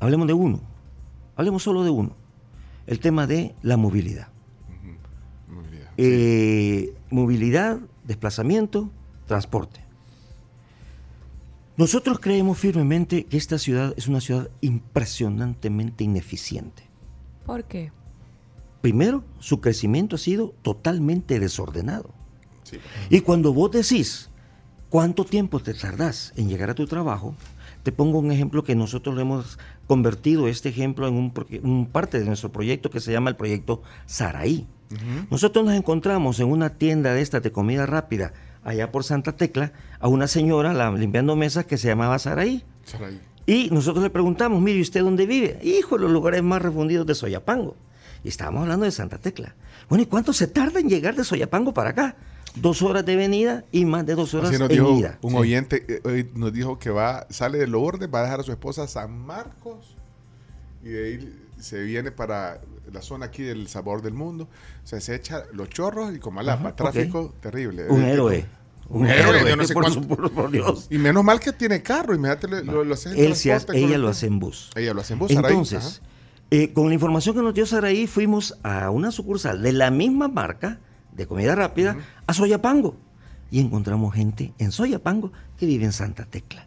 Hablemos de uno. Hablemos solo de uno. El tema de la movilidad. Movilidad. Eh, movilidad, desplazamiento, transporte. Nosotros creemos firmemente que esta ciudad es una ciudad impresionantemente ineficiente. ¿Por qué? Primero, su crecimiento ha sido totalmente desordenado. Sí. Y cuando vos decís cuánto tiempo te tardás en llegar a tu trabajo, te pongo un ejemplo que nosotros le hemos convertido este ejemplo en un parte de nuestro proyecto que se llama el proyecto Saraí. Nosotros nos encontramos en una tienda de estas de comida rápida allá por Santa Tecla a una señora la- limpiando mesas que se llamaba Saraí. Y nosotros le preguntamos, mire, ¿y ¿usted dónde vive? Hijo, los lugares más refundidos de Soyapango. Y estábamos hablando de Santa Tecla. Bueno, ¿y cuánto se tarda en llegar de Soyapango para acá? Dos horas de venida y más de dos horas dijo ida. un oyente, eh, hoy nos dijo que va, sale de Lourdes, va a dejar a su esposa a San Marcos y de ahí se viene para la zona aquí del sabor del mundo. O sea, se echa los chorros y con Malapa, Ajá, tráfico terrible. Un Eh, héroe. Un héroe, yo no sé por, cuánto- por- por Dios. Y menos mal que tiene carro, imagínate, lo, lo, lo hace en Él se hace- ella el lo hace en bus. Ella lo hace en bus, Entonces, eh, con la información que nos dio Saraí, fuimos a una sucursal de la misma marca de comida rápida a Soyapango. Y encontramos gente en Soyapango que vive en Santa Tecla.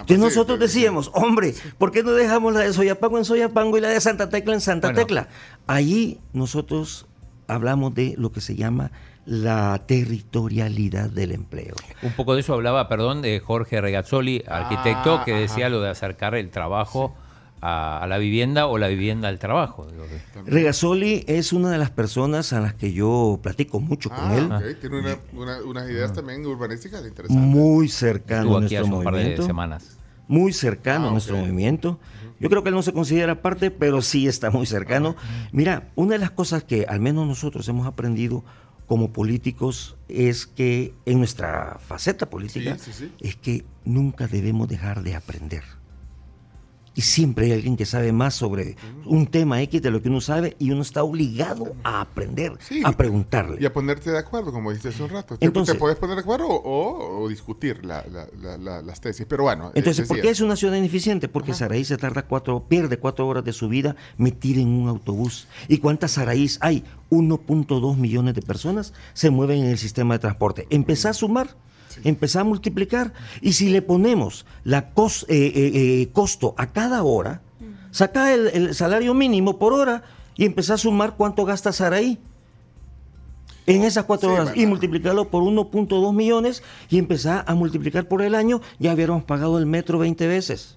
Entonces sí, nosotros decíamos, hombre, ¿por qué no dejamos la de Soyapango en Soyapango y la de Santa Tecla en Santa Bueno. Tecla? Allí nosotros hablamos de lo que se llama la territorialidad del empleo. Un poco de eso hablaba, perdón, de Jorge Regazzoli, arquitecto, Ah, que decía ajá. lo de acercar el trabajo a, a la vivienda o la vivienda al trabajo. Regasoli es una de las personas a las que yo platico mucho con Ah, él. Tiene una- una- unas ideas también urbanísticas interesantes. muy cercano Estuvo a aquí nuestro hace un par de movimiento. semanas. Muy cercano Ah, a nuestro movimiento. Yo creo que él no se considera parte, pero sí está muy cercano. Mira, una de las cosas que al menos nosotros hemos aprendido como políticos es que en nuestra faceta política Sí, sí, sí. es que nunca debemos dejar de aprender. Y siempre hay alguien que sabe más sobre un tema X de lo que uno sabe y uno está obligado a aprender, Sí. a preguntarle. Y a ponerte de acuerdo, como dijiste hace un rato. Te- Entonces- te puedes poner de acuerdo o, o discutir la- la- la- la- las tesis. Pero bueno. Entonces, ¿por qué es una ciudad ineficiente? Porque Saraí se tarda cuatro, pierde cuatro horas de su vida metida en un autobús. ¿Y cuántas Saraís hay? 1.2 millones de personas se mueven en el sistema de transporte. Empezá a sumar, empezá a multiplicar. Y si le ponemos la cos- eh, eh, eh, costo a cada hora, saca el, el salario mínimo por hora y empezá a sumar cuánto gasta Saraí en esas cuatro Sí, horas y multiplicarlo por 1.2 millones y empezar a multiplicar por el año, ya hubiéramos pagado el metro 20 veces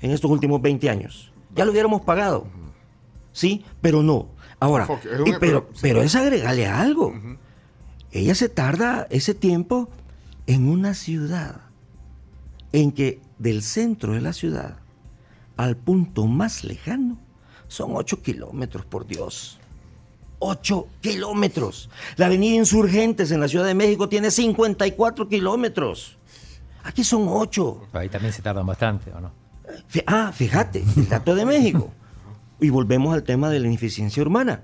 en estos últimos 20 años. Ya lo hubiéramos pagado. Sí, pero no. Ahora, Enfoque, es un- y pero, pero- pero es agregarle algo. Ella se tarda ese tiempo en una ciudad en que del centro de la ciudad al punto más lejano son 8 kilómetros, por Dios. 8 kilómetros. La avenida Insurgentes en la Ciudad de México tiene 54 kilómetros. Aquí son 8. Ahí también se tardan bastante, ¿o no? Ah, fíjate, el dato de México. Y volvemos al tema de la ineficiencia urbana.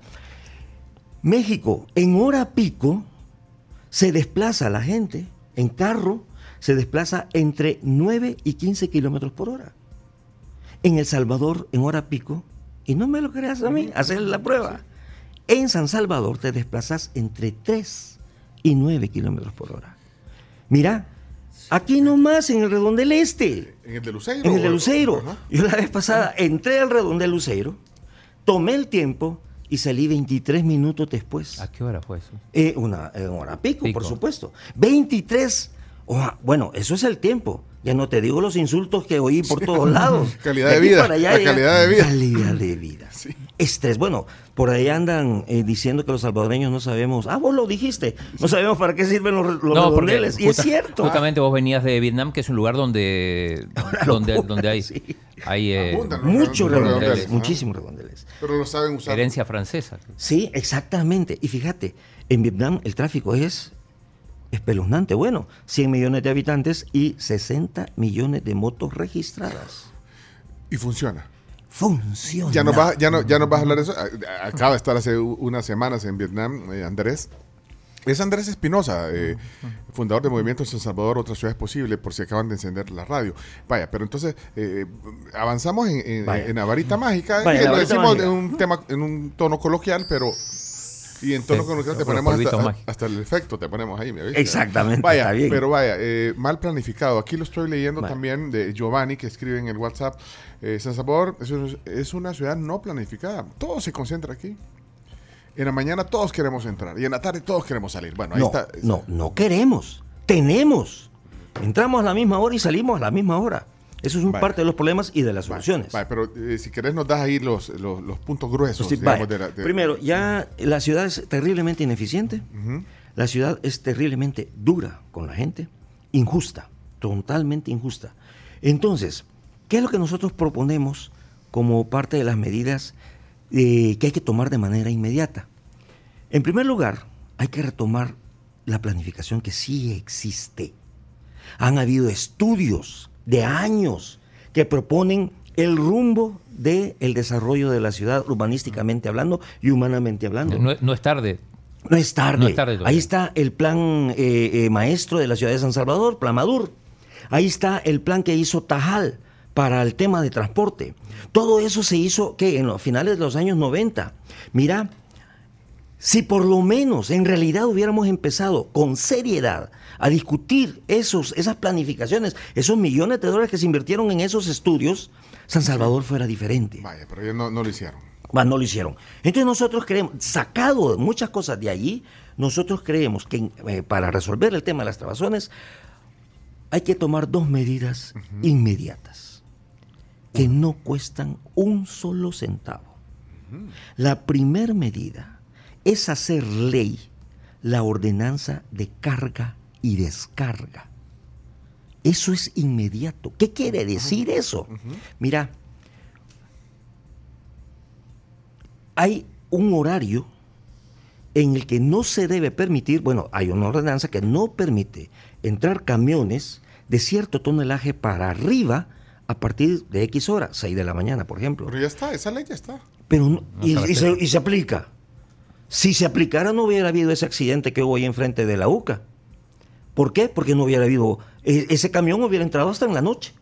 México, en hora pico, se desplaza la gente en carro, se desplaza entre 9 y 15 kilómetros por hora. En El Salvador, en hora pico, y no me lo creas a mí, hacer la prueba. En San Salvador te desplazas entre 3 y 9 kilómetros por hora. Mira, aquí nomás en el Redondel Este. En el de Luceiro. En el de Luceiro. Yo la vez pasada entré al Redondel Luceiro, tomé el tiempo y salí 23 minutos después. ¿A qué hora fue eso? Eh, una, eh, hora pico, Pico. por supuesto. 23. Bueno, eso es el tiempo. Ya no te digo los insultos que oí por todos lados. Calidad de vida, para allá la calidad de vida. Calidad de vida. Estrés. Bueno, por ahí andan eh, diciendo que los salvadoreños no sabemos. Ah, vos lo dijiste. No sabemos para qué sirven los, los No, porque redondeles. Y es cierto. Justamente vos venías de Vietnam, que es un lugar donde, donde, locura, donde hay, sí. hay eh, Muchos redondeles, redondeles, ajá. muchísimos redondeles. Pero lo saben usar. herencia francesa. Sí, exactamente. Y fíjate, en Vietnam el tráfico es espeluznante. Bueno, 100 millones de habitantes y 60 millones de motos registradas. Y funciona. Funciona. Ya nos, vas, ya, no, ya nos vas a hablar de eso. Acaba de estar hace unas semanas en Vietnam, eh, Andrés. Es Andrés Espinosa, eh, fundador de Movimiento San Salvador, Otra Ciudad es Posible, por si acaban de encender la radio. Vaya, pero entonces eh, avanzamos en, en, en la varita mágica, Vaya, que la lo varita decimos mágica. en un, tema, en un tono coloquial, pero... Y en tono coloquial te ponemos hasta, el efecto, te ponemos ahí. ¿me viste? Exactamente, Vaya, está bien. pero vaya, eh, mal planificado. Aquí lo estoy leyendo también de Giovanni, que escribe en el WhatsApp. Eh, San Salvador es, un- es una ciudad no planificada. Todo se concentra aquí. En la mañana todos queremos entrar y en la tarde todos queremos salir. Bueno, ahí No, está. no, no queremos. Tenemos. Entramos a la misma hora y salimos a la misma hora. Eso es un parte de los problemas y de las soluciones. Pero eh, si querés nos das ahí los, los, los puntos gruesos. Sí, digamos, vaya. de la- de- Primero, ya la ciudad es terriblemente ineficiente. La ciudad es terriblemente dura con la gente, injusta, totalmente injusta. Entonces, ¿qué es lo que nosotros proponemos como parte de las medidas eh, que hay que tomar de manera inmediata? En primer lugar, hay que retomar la planificación que sí existe. Han habido estudios de años que proponen el rumbo del desarrollo de la ciudad urbanísticamente hablando y humanamente hablando. No, no es tarde. No es tarde. No es tarde todavía. Ahí está el plan eh, eh, maestro de la ciudad de San Salvador, Plan Madur. Ahí está el plan que hizo Tajal para el tema de transporte. Todo eso se hizo que en los finales de los años 90. Mira, si por lo menos en realidad hubiéramos empezado con seriedad a discutir esos, esas planificaciones, esos millones de dólares que se invirtieron en esos estudios, San Salvador fuera diferente. Vaya, pero ellos no, no lo hicieron. Más no lo hicieron. Entonces nosotros creemos, sacado muchas cosas de allí, nosotros creemos que eh, para resolver el tema de las trabazones hay que tomar dos medidas inmediatas que no cuestan un solo centavo. La primera medida es hacer ley la ordenanza de carga y descarga. Eso es inmediato. ¿Qué quiere decir eso? Mira, hay un horario en el que no se debe permitir, bueno, hay una ordenanza que no permite entrar camiones de cierto tonelaje para arriba a partir de X hora, 6 de la mañana, por ejemplo. Pero ya está, esa ley ya está. Pero no- No y, se, y se aplica. Si se aplicara no hubiera habido ese accidente que hubo ahí enfrente de la UCA. ¿Por qué? Porque no hubiera habido, e- ese camión hubiera entrado hasta en la noche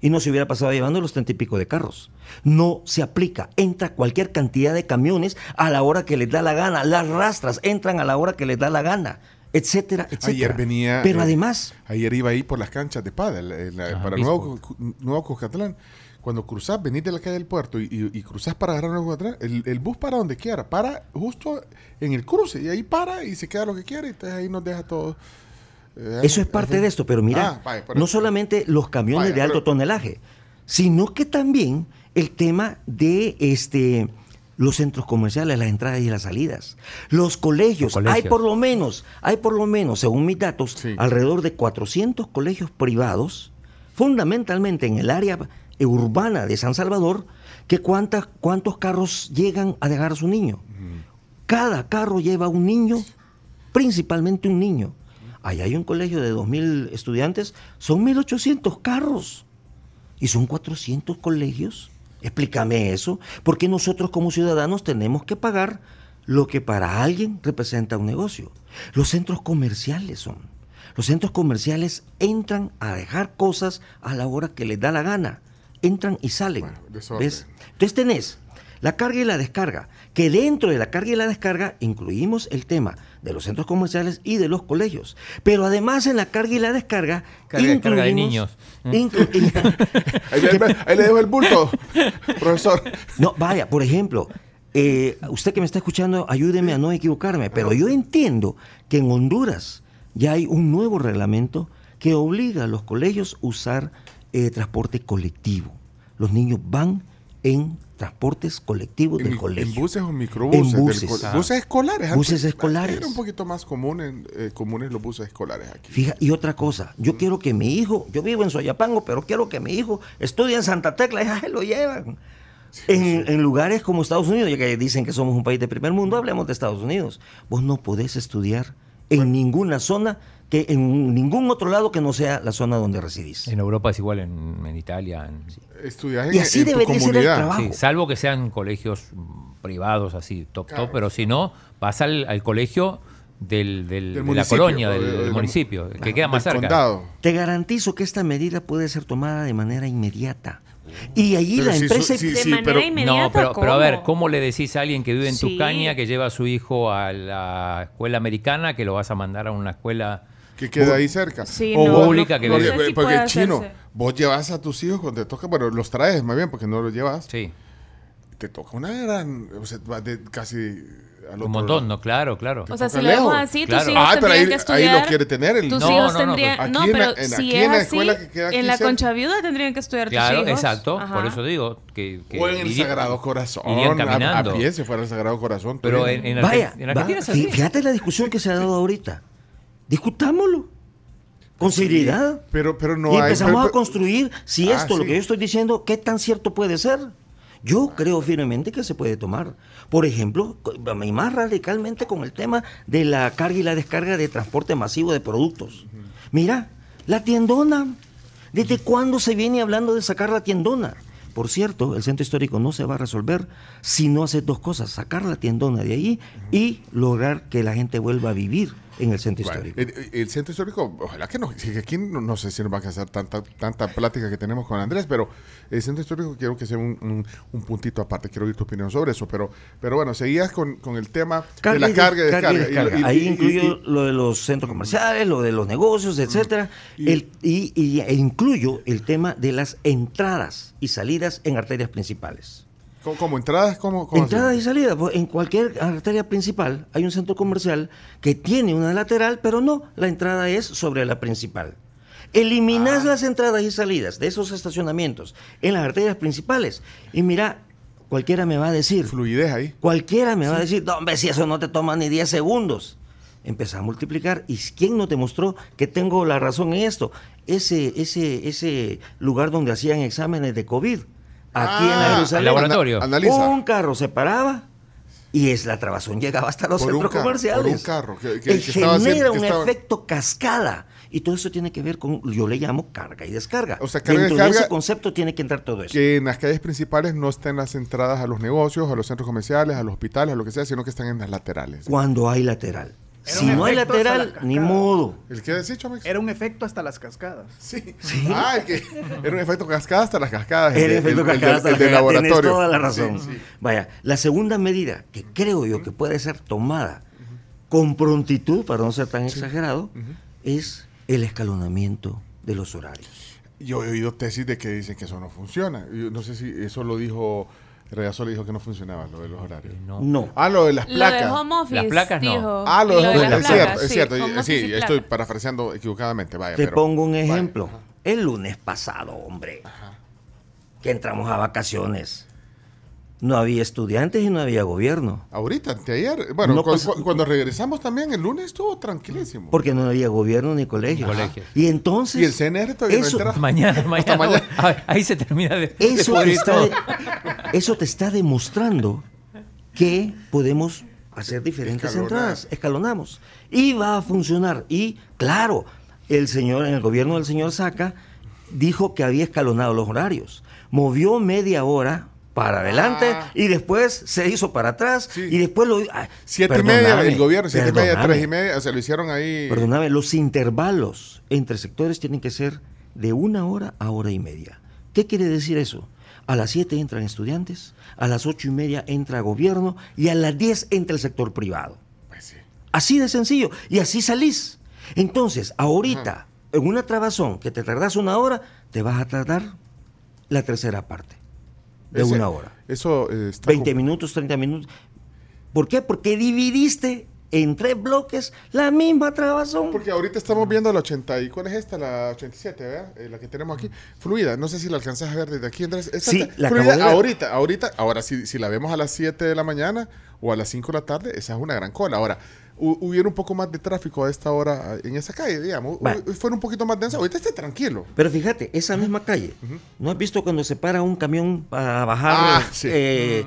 y no se hubiera pasado llevando los treinta y pico de carros. No se aplica. Entra cualquier cantidad de camiones a la hora que les da la gana. Las rastras entran a la hora que les da la gana, etcétera, etcétera. Ayer venía. Pero eh, además, Ayer iba ahí por las canchas de pádel en la- Ah, para. Nuevo, Nuevo Cuscatlán. Cuando cruzás, venís de la calle del puerto y, y- y cruzás para agarrar Nuevo Cuscatlán, el, el bus para donde quiera, para justo en el cruce y ahí para y se queda lo que quiere y entonces ahí nos deja todo. eh, Eso es parte así. de esto, pero mira, Ah, vaya, no eso. solamente los camiones Vaya, de alto pero- tonelaje, sino que también el tema de este los centros comerciales, las entradas y las salidas, los colegios, Los colegios. hay por lo menos, hay por lo menos, según mis datos, Sí. alrededor de 400 colegios privados, fundamentalmente en el área urbana de San Salvador, que cuántas, cuántos carros llegan a dejar a su niño. Cada carro lleva un niño, principalmente un niño. Ahí hay un colegio de 2.000 estudiantes, son 1.800 carros. Y son 400 colegios. Explícame eso. Porque nosotros como ciudadanos tenemos que pagar lo que para alguien representa un negocio. Los centros comerciales son. Los centros comerciales entran a dejar cosas a la hora que les da la gana. Entran y salen. Bueno. ¿Ves? Entonces tenés la carga y la descarga, que dentro de la carga y la descarga incluimos el tema de los centros comerciales y de los colegios. Pero además en la carga y la descarga, Carga de incluimos- niños. inclu- Ahí, ahí- ahí le dejo el bulto, profesor. No, vaya, por ejemplo, eh, usted que me está escuchando, ayúdeme a no equivocarme, pero yo entiendo que en Honduras ya hay un nuevo reglamento que obliga a los colegios a usar eh, transporte colectivo. Los niños van en transportes colectivos del colegio. en buses o microbuses. En buses. Ah. buses escolares. Buses escolares. Era un poquito más común en, eh, comunes los buses escolares aquí. Fija, y otra cosa, yo quiero que mi hijo, yo vivo en Soyapango, pero quiero que mi hijo estudie en Santa Tecla, y ahí lo llevan. En, en lugares como Estados Unidos, ya que dicen que somos un país de primer mundo, hablemos de Estados Unidos. Vos no podés estudiar en ninguna zona, que en ningún otro lado que no sea la zona donde residís. En Europa es igual, en, en Italia. en- Estudias en, Y así en tu debería ser el comunidad. trabajo. Sí, salvo que sean colegios privados así, top Claro. top, pero si no, vas al, al colegio del, del- Del de la municipio, colonia, del, de- del del- municipio, que queda más cerca. condado. Te garantizo que esta medida puede ser tomada de manera inmediata. Y allí Pero la si empresa... su- si- De sí, manera pero- inmediata. No, pero, pero a ver, ¿cómo? ¿cómo le decís a alguien que vive en Sí. Tucaña que lleva a su hijo a la escuela americana que lo vas a mandar a una escuela que queda ahí cerca. Sí, o no, pública que porque, vive. sí porque puede chino, hacerse. vos llevas a tus hijos cuando te toca, bueno, los traes más bien porque no los llevas. Sí, Te toca una gran, o sea, vas de casi un montón, lado. no, claro, claro. O sea, si lo vemos así, Claro. tus hijos Ah, pero tendrían ahí- que ahí estudiar. lo quiere tener el- Tus No, hijos no, no, tendrían. No, en la- pero en- si es en la así, escuela que queda aquí en la cerca. Concha Viuda tendrían que estudiar Claro, tus hijos. exacto, Ajá. por eso digo que, que O en el Sagrado Corazón. irían a- caminando. A, pie si fuera el Sagrado Corazón. Pero en, en, Vaya, Argen- en va, Argentina es así. fíjate la discusión que se ha dado ahorita. Discutámoslo. Con seriedad. Pero, pero no y empezamos a construir si Ah, esto, lo sí. que yo estoy diciendo, qué tan cierto puede ser. Yo creo firmemente que se puede tomar. Por ejemplo, y más radicalmente con el tema de la carga y la descarga de transporte masivo de productos. Mira, la tiendona. ¿Desde cuándo se viene hablando de sacar la tiendona? Por cierto, el centro histórico no se va a resolver si no hace dos cosas, sacar la tiendona de ahí y lograr que la gente vuelva a vivir en el centro Bueno, histórico. el, el centro histórico, ojalá que no, aquí no, no sé si nos va a casar tanta, tanta plática que tenemos con Andrés, pero el centro histórico quiero que sea un, un- un puntito aparte, quiero oír tu opinión sobre eso, pero, pero bueno, seguías con, con el tema de la carga y carga y descarga. descarga. Y- y- Ahí incluyo lo de los centros comerciales, lo de los negocios, etcétera, el- y, y- e incluyo el tema de las entradas y salidas en arterias principales. ¿Cómo, cómo entradas? ¿Cómo, cómo Entradas y salidas, pues, en cualquier arteria principal hay un centro comercial que tiene una lateral, pero no, la entrada es sobre la principal. Eliminas las entradas y salidas de esos estacionamientos en las arterias principales y mira, cualquiera me va a decir, Fluidez ahí. Cualquiera me va a decir, hombre, si eso no te toma ni 10 segundos. Empezá a multiplicar. ¿Y quién no te mostró que tengo la razón en esto? Ese, ese, ese lugar donde hacían exámenes de COVID, aquí en Ah, Jerusalén. el laboratorio. Analiza. Un carro se paraba y es la trabazón llegaba hasta los Por centros carro, comerciales. por un carro que- que- que estaba genera haciendo- que un estaba- efecto cascada. Y todo eso tiene que ver con, yo le llamo carga y descarga. O sea, carga y Dentro de ese concepto tiene que entrar todo eso. Que en las calles principales no estén las entradas a los negocios, a los centros comerciales, a los hospitales, a lo que sea, sino que están en las laterales. Cuando hay lateral. Era Si no hay efecto lateral, la ni modo. ¿El qué decís, Chomex? Era un efecto hasta las cascadas. Sí. Ah, el que era un efecto cascada hasta las cascadas. El efecto el- el cascada hasta el la del cascada. Tenés laboratorio. toda la razón. Sí, sí. Vaya, la segunda medida que creo yo que puede ser tomada con prontitud, para no ser tan exagerado, es el escalonamiento de los horarios. Yo he oído tesis de que dicen que eso no funciona. Yo no sé si eso lo dijo, Regazo le dijo que no funcionaba lo de los horarios. No. No. Ah, lo de las Lo de placas. home office, Las placas no. dijo. Ah, lo de de home las office. Es placas, cierto, es sí, cierto. home Sí, estoy placas. parafraseando equivocadamente. Vaya, Te pero- pongo un ejemplo. El lunes pasado, hombre, que entramos a vacaciones, no había estudiantes y no había gobierno. Ahorita, anteayer. Bueno, No cu- pasa- cu- cuando regresamos también, el lunes estuvo tranquilísimo. Porque no había gobierno ni colegio. Colegios. Y entonces... y el CNR todavía eso- no entra. Mañana, mañana. mañana. Ah, Ahí se termina de, de Eso te, está, eso te está demostrando que podemos hacer diferentes Escalonar. entradas, escalonamos. Y va a funcionar. Y claro, el señor, en el gobierno del señor Saca, dijo que había escalonado los horarios. Movió media hora para adelante Ah. y después se hizo para atrás Sí. y después lo... ah, Siete y media, el gobierno, siete y media, tres y media. O sea, lo hicieron ahí. Perdóname, los intervalos entre sectores tienen que ser de una hora a hora y media. ¿Qué quiere decir eso? A las 7 entran estudiantes, a las ocho y media entra gobierno y a las 10 entra el sector privado. Pues sí. Así de sencillo. Y así salís. Entonces, ahorita, en una trabazón que te tardas una hora, te vas a tardar la tercera parte de Ese- una hora. Eso eh, está 20 como- minutos, 30 minutos. ¿Por qué? Porque dividiste en tres bloques la misma trabazón. Porque ahorita estamos viendo la 80 y ¿cuál es esta? La 87, ¿verdad? Eh, la que tenemos aquí. Fluida, no sé si la alcanzas a ver desde aquí, Andrés. Esta Sí, está- la fluida de ahorita, ahorita, ahora si, si la vemos a las 7 de la mañana o a las 5 de la tarde, esa es una gran cola. Ahora, hubiera un poco más de tráfico a esta hora eh, en esa calle, digamos. Fuera un poquito más densa. Ahorita esté tranquilo. Pero fíjate, esa misma calle, ¿no has visto cuando se para un camión para bajar Ah, sí. eh,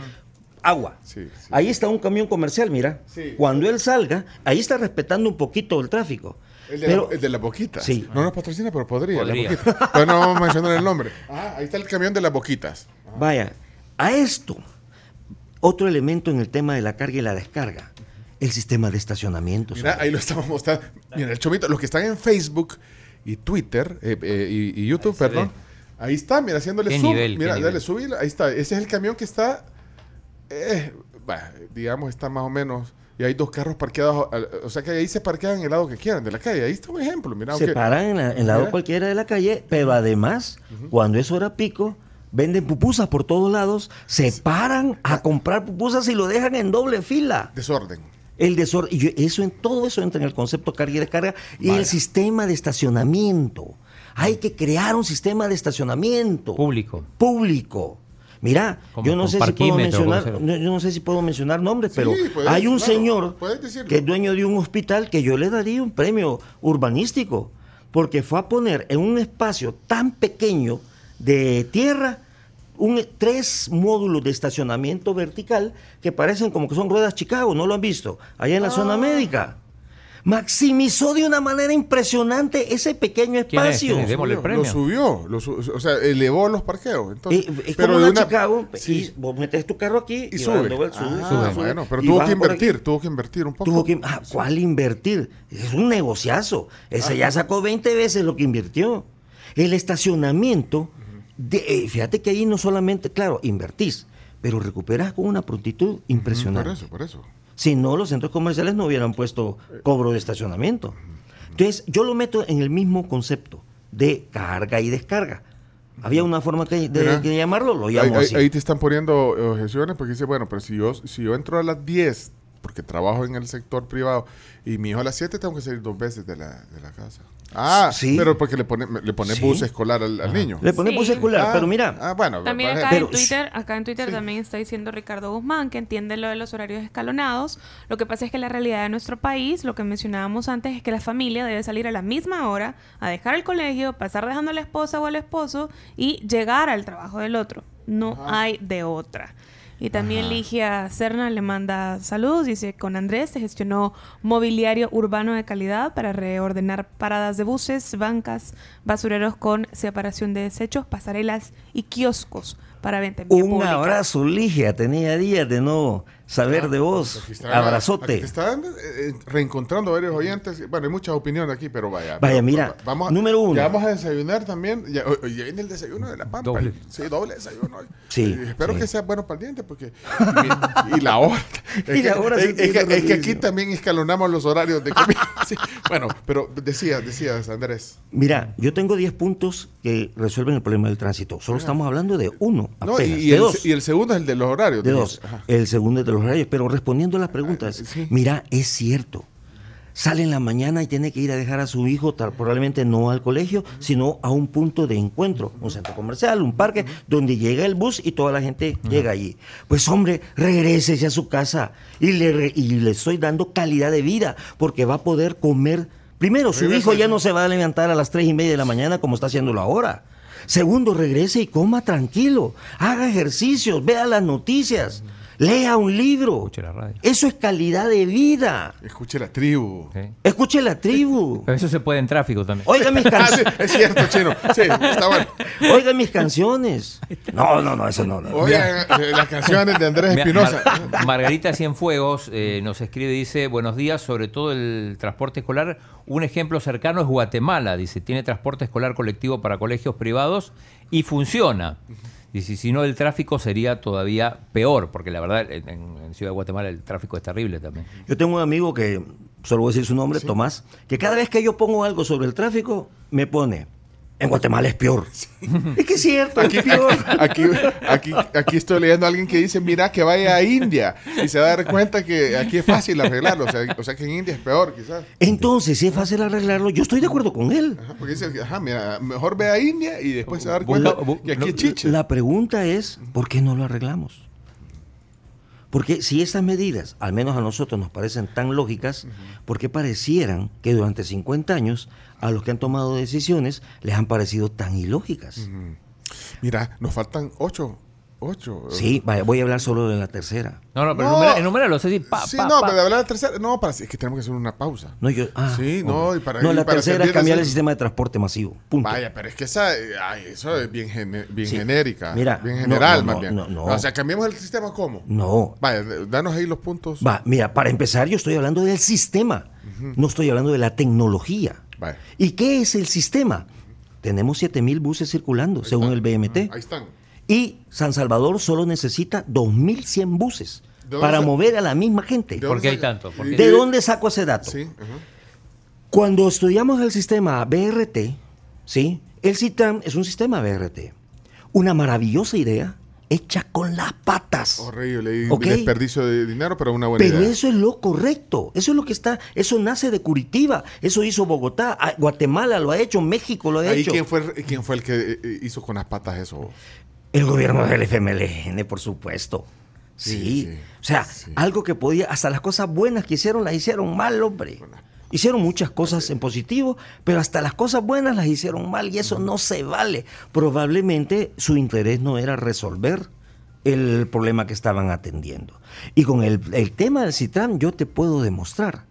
agua? Sí, sí. Ahí está un camión comercial, mira. Sí. Cuando él salga, ahí está respetando un poquito el tráfico. El de, Pero- la, el de las boquitas. Sí. No nos patrocina, pero podría. las Podría. boquitas. Pero no vamos a mencionar el nombre. Ah, ahí está el camión de las boquitas. Vaya, a esto, otro elemento en el tema de la carga y la descarga, el sistema de estacionamiento. Mira, ahí lo estamos mostrando. Mira, el chomito, los que están en Facebook y Twitter eh, eh, y, y YouTube, perdón. Ahí está, mira, haciéndole Qué zoom. nivel, mira, dale, subir. Ahí está. Ese es el camión que está, eh, bah, digamos, está más o menos. Y hay dos carros parqueados. al- O sea que ahí se parquean en el lado que quieran de la calle. Ahí está un ejemplo. Mira, se aunque- paran en, la- en lado cualquiera de la calle, pero además, cuando es hora pico, venden pupusas por todos lados, se paran a comprar pupusas y lo dejan en doble fila. Desorden. El desorden, y yo- eso en todo eso entra en el concepto carga y descarga y Vaya. el sistema de estacionamiento. Hay que crear un sistema de estacionamiento Público. público. Mira, Como yo no sé si puedo mencionar, no, yo no sé si puedo mencionar nombres, Sí, pero puedes, hay un claro, señor que es dueño de un hospital que yo le daría un premio urbanístico porque fue a poner en un espacio tan pequeño de tierra un, tres módulos de estacionamiento vertical que parecen como que son ruedas Chicago, ¿no lo han visto? Allá en la Ah. zona médica. Maximizó de una manera impresionante ese pequeño ¿Quién es? espacio. ¿Quién es? Démosle el Lo subió. lo su- o sea, elevó los parqueos. Entonces, Eh, es pero como de una una- Chicago Sí. y vos metes tu carro aquí Y y, sube. sube, Ah, sube, sube, bueno, pero tuvo que invertir, tuvo que invertir un poco. Tuvo que, ah, ¿Cuál invertir? Es un negociazo. Ese ya sacó 20 veces lo que invirtió. El estacionamiento, de- eh, fíjate que ahí no solamente, claro, invertís, pero recuperas con una prontitud impresionante. Por eso, por eso. Si no, los centros comerciales no hubieran puesto cobro de estacionamiento. Entonces, yo lo meto en el mismo concepto de carga y descarga. Había una forma que- de, Mira. de llamarlo, lo Ahí, llamo ahí- así. ahí te están poniendo objeciones porque dice, bueno, pero si yo, si yo entro a las 10, porque trabajo en el sector privado, y mi hijo a las 7 tengo que salir dos veces de la, de la casa. Ah, Sí. pero porque le pone, le pone Sí. bus escolar al, al niño. Le ponemos Sí. escolar, Ah, pero mira, Ah, bueno. También acá en Twitter, acá en Twitter Sí. también está diciendo Ricardo Guzmán que entiende lo de los horarios escalonados. Lo que pasa es que la realidad de nuestro país, lo que mencionábamos antes, es que la familia debe salir a la misma hora a dejar el colegio, pasar dejando a la esposa o al esposo y llegar al trabajo del otro. No hay de otra. Y también Ligia Serna le manda saludos. Dice, con Andrés se gestionó mobiliario urbano de calidad para reordenar paradas de buses, bancas, basureros con separación de desechos, pasarelas y kioscos para venta en vía un pública. abrazo, Ligia. Tenía días de no saber de vos. Aquí está- aquí Abrazote. te están eh, eh, reencontrando varios oyentes. Bueno, hay muchas opiniones aquí, pero vaya. Vaya, pero- mira, va- vamos a- número uno. Ya vamos a desayunar también. Ya, hoy- hoy ya viene el desayuno de la pampa. Doble. Sí, doble desayuno. hoy. Sí, Eh, espero sí. que sea bueno para el diente, porque. Y, y la hora. Es Y la que- hora es, se es que, tiene es que aquí también escalonamos los horarios de comida. Sí. Bueno, pero decías, decías, Andrés. Mira, yo tengo 10 puntos que resuelven el problema del tránsito. Solo estamos hablando de uno, No, apenas, y, y de el, dos. y el segundo es el de los horarios. De dos. Ajá. El segundo es de los horarios. Pero respondiendo a las preguntas, Ah, sí. mira, es cierto. Sale en la mañana y tiene que ir a dejar a su hijo, tal, probablemente no al colegio, sino a un punto de encuentro, un centro comercial, un parque, donde llega el bus y toda la gente llega allí. Pues hombre, regrésese a su casa y le, y le estoy dando calidad de vida, porque va a poder comer. Primero, su Regrese. hijo ya no se va a levantar a las tres y media de la mañana como está haciéndolo ahora. Segundo, regrese y coma tranquilo. Haga ejercicios, vea las noticias, lea un libro. Escuche la radio. Eso es calidad de vida. Escuche la tribu. Sí. Escuche la tribu. Pero eso se puede en tráfico también. Oiga mis, Ah, can- sí, es cierto, chino. Sí, está bueno. Oiga mis canciones. No, no, no, eso no. no. Oigan, eh, las canciones de Andrés Espinosa. Mar- Margarita Cienfuegos eh, nos escribe, dice, buenos días, sobre todo el transporte escolar. Un ejemplo cercano es Guatemala, dice, tiene transporte escolar colectivo para colegios privados y funciona. Dice, si no el tráfico sería todavía peor, porque la verdad en, en Ciudad de Guatemala el tráfico es terrible también. Yo tengo un amigo que solo voy a decir su nombre, Tomás, que cada vez que yo pongo algo sobre el tráfico, me pone, en Guatemala es peor. Es que es cierto, Aquí, es peor. aquí, aquí, aquí estoy leyendo a alguien que dice, mira que vaya a India y se va a dar cuenta que aquí es fácil arreglarlo. O sea, o sea que en India es peor, quizás. Entonces, si es fácil arreglarlo, yo estoy de acuerdo con él. Ajá, porque dice, ajá, mira, mejor ve a India y después se va a dar cuenta que aquí no, es chiche. La pregunta es, ¿por qué no lo arreglamos? Porque si estas medidas, al menos a nosotros nos parecen tan lógicas, ¿por qué parecieran que durante 50 años a los que han tomado decisiones les han parecido tan ilógicas? Mira, nos faltan ocho. Ocho. Sí, vaya, voy a hablar solo de la tercera. No, no, pero No. enumera- enuméralo, Ceci. Pa, sí, pa, no, pa. pero de hablar de la tercera. No, para, es que tenemos que hacer una pausa. No, yo, ah, Sí, no, y para- no, y la para tercera es cambiar el sistema de transporte masivo. Punto. Vaya, pero es que esa, eh, ay, eso es bien, gene- bien Sí. genérica. Mira, bien general, no, más no, bien. no, no. O sea, cambiemos el sistema, ¿cómo? No. Vaya, danos ahí los puntos. Va, mira, para empezar, yo estoy hablando del sistema. No estoy hablando de la tecnología. Vaya. ¿Y qué es el sistema? Tenemos 7000 buses circulando, según el BMT. Ahí están. Y San Salvador solo necesita 2100 buses ¿De dónde para mover a la misma gente. ¿De ¿Por qué hay tanto? ¿Por y- qué? ¿De dónde saco ese dato? Sí. Cuando estudiamos el sistema BRT, ¿sí? El CITRAN es un sistema BRT. Una maravillosa idea hecha con las patas. Horrible y Ok. desperdicio de dinero, pero una buena Pero idea. eso es lo correcto. Eso es lo que está. Eso nace de Curitiba. Eso hizo Bogotá. ah, Guatemala lo ha hecho. México lo ha Ahí hecho. quién fue, quién fue el que eh, hizo con las patas eso. El gobierno del FMLN, por supuesto. Sí. Sí, sí, o sea, sí. algo que podía. Hasta las cosas buenas que hicieron las hicieron mal, hombre. Hicieron muchas cosas en positivo, pero hasta las cosas buenas las hicieron mal y eso no se vale. Probablemente su interés no era resolver el problema que estaban atendiendo. Y con el, el tema del CITRAN yo te puedo demostrar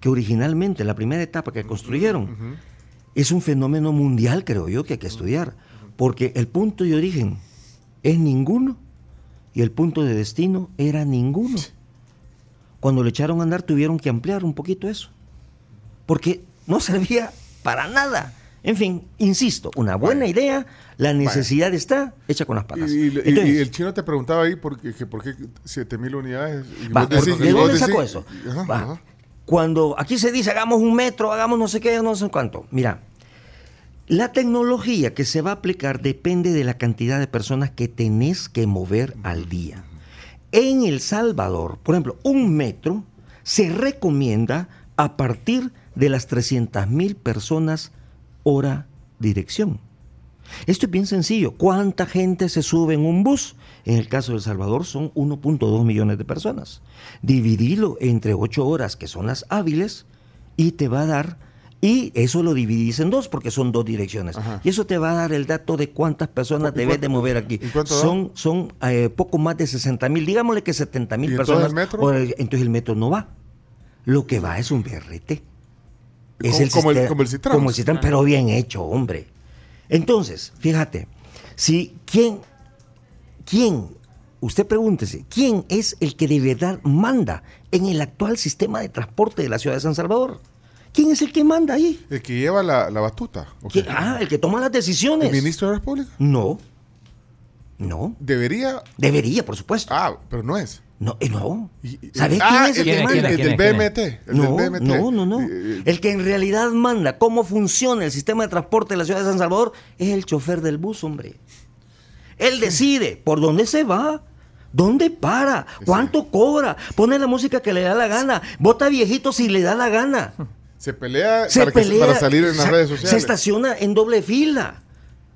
que originalmente la primera etapa que construyeron es un fenómeno mundial, creo yo, que hay que estudiar. Porque el punto de origen es ninguno y el punto de destino era ninguno. Cuando le echaron a andar tuvieron que ampliar un poquito eso. Porque no servía para nada. En fin, insisto, una buena idea, la necesidad está hecha con las patas. y- y- Entonces, y el chino te preguntaba ahí por qué, por qué 7000 unidades. Y Va, vos decís- ¿De dónde decís- sacó eso? Ajá, Va, ajá. Cuando aquí se dice hagamos un metro, hagamos no sé qué, no sé cuánto. Mira, la tecnología que se va a aplicar depende de la cantidad de personas que tenés que mover al día. En El Salvador, por ejemplo, un metro se recomienda a partir de las 300 mil personas hora dirección. Esto es bien sencillo. ¿Cuánta gente se sube en un bus? En el caso de El Salvador son 1.2 millones de personas. Dividilo entre 8 horas, que son las hábiles, y te va a dar, y eso lo dividís en dos, porque son dos direcciones. Ajá. Y eso te va a dar el dato de cuántas personas ¿Y debes cuánto- de mover aquí. da? Son, son eh, poco más de 60 mil, digámosle que 70 ¿Y mil personas. el metro? o el- entonces el metro no va. Lo que va es un BRT. Es Como- como el- sistema- como el Citrans. Como el Citrans, pero bien hecho, hombre. Entonces, fíjate, si quién, quién, usted pregúntese, ¿quién es el que de verdad manda en el actual sistema de transporte de la ciudad de San Salvador? ¿Quién es el que manda ahí? El que lleva la, la batuta. ¿o qué? ¿Quién- Ah, el que toma las decisiones. ¿El ministro de la República? No. No. Debería. Debería, por supuesto. Ah, pero no es. No, eh, no. ¿Sabes ah, quién es el ¿quién que manda? El del? BMT. El No, del BMT. no, no, no. Eh, eh, El que en realidad manda cómo funciona el sistema de transporte de la ciudad de San Salvador es el chofer del bus, hombre. Él decide por dónde se va, dónde para, cuánto cobra, pone la música que le da la gana, vota viejito si le da la gana. Se pelea, Se para, que- pelea, para salir en las sa- redes sociales. Se estaciona en doble fila.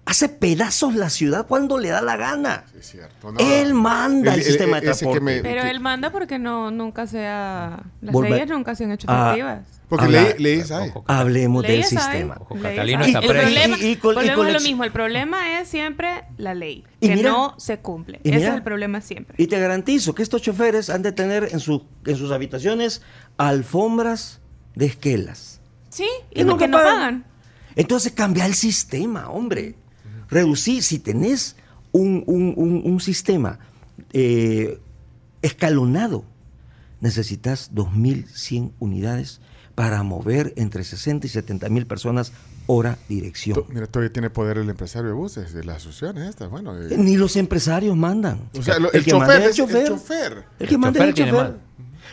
Hace pedazos la ciudad cuando le da la gana. Es cierto. no. Él manda el sistema de que transporte. me- Pero que- él manda porque no nunca se ha... Las Volver- leyes nunca se han hecho Ah, efectivas. Porque Habla- le- leyes hay. Ojo, Hablemos del sistema. Catalino está preso. Y- volvemos a lo mismo. El problema es siempre la ley, Y que mira- no se cumple. Ese mira- es el problema siempre. Y te garantizo que estos choferes han de tener en, su- en sus habitaciones alfombras de esquelas. Sí, y nunca que no pagan. pagan. Entonces cambia el sistema, hombre. Reducir, si tenés un, un- un- un sistema eh, escalonado, necesitas 2.100 unidades para mover entre 60 y 70 mil personas hora dirección. To- Mira, todavía tiene poder el empresario de buses, de las asociaciones estas. Bueno, eh, Ni los empresarios mandan. o sea, el, chofer, es es el chofer. El que El manda es el chofer.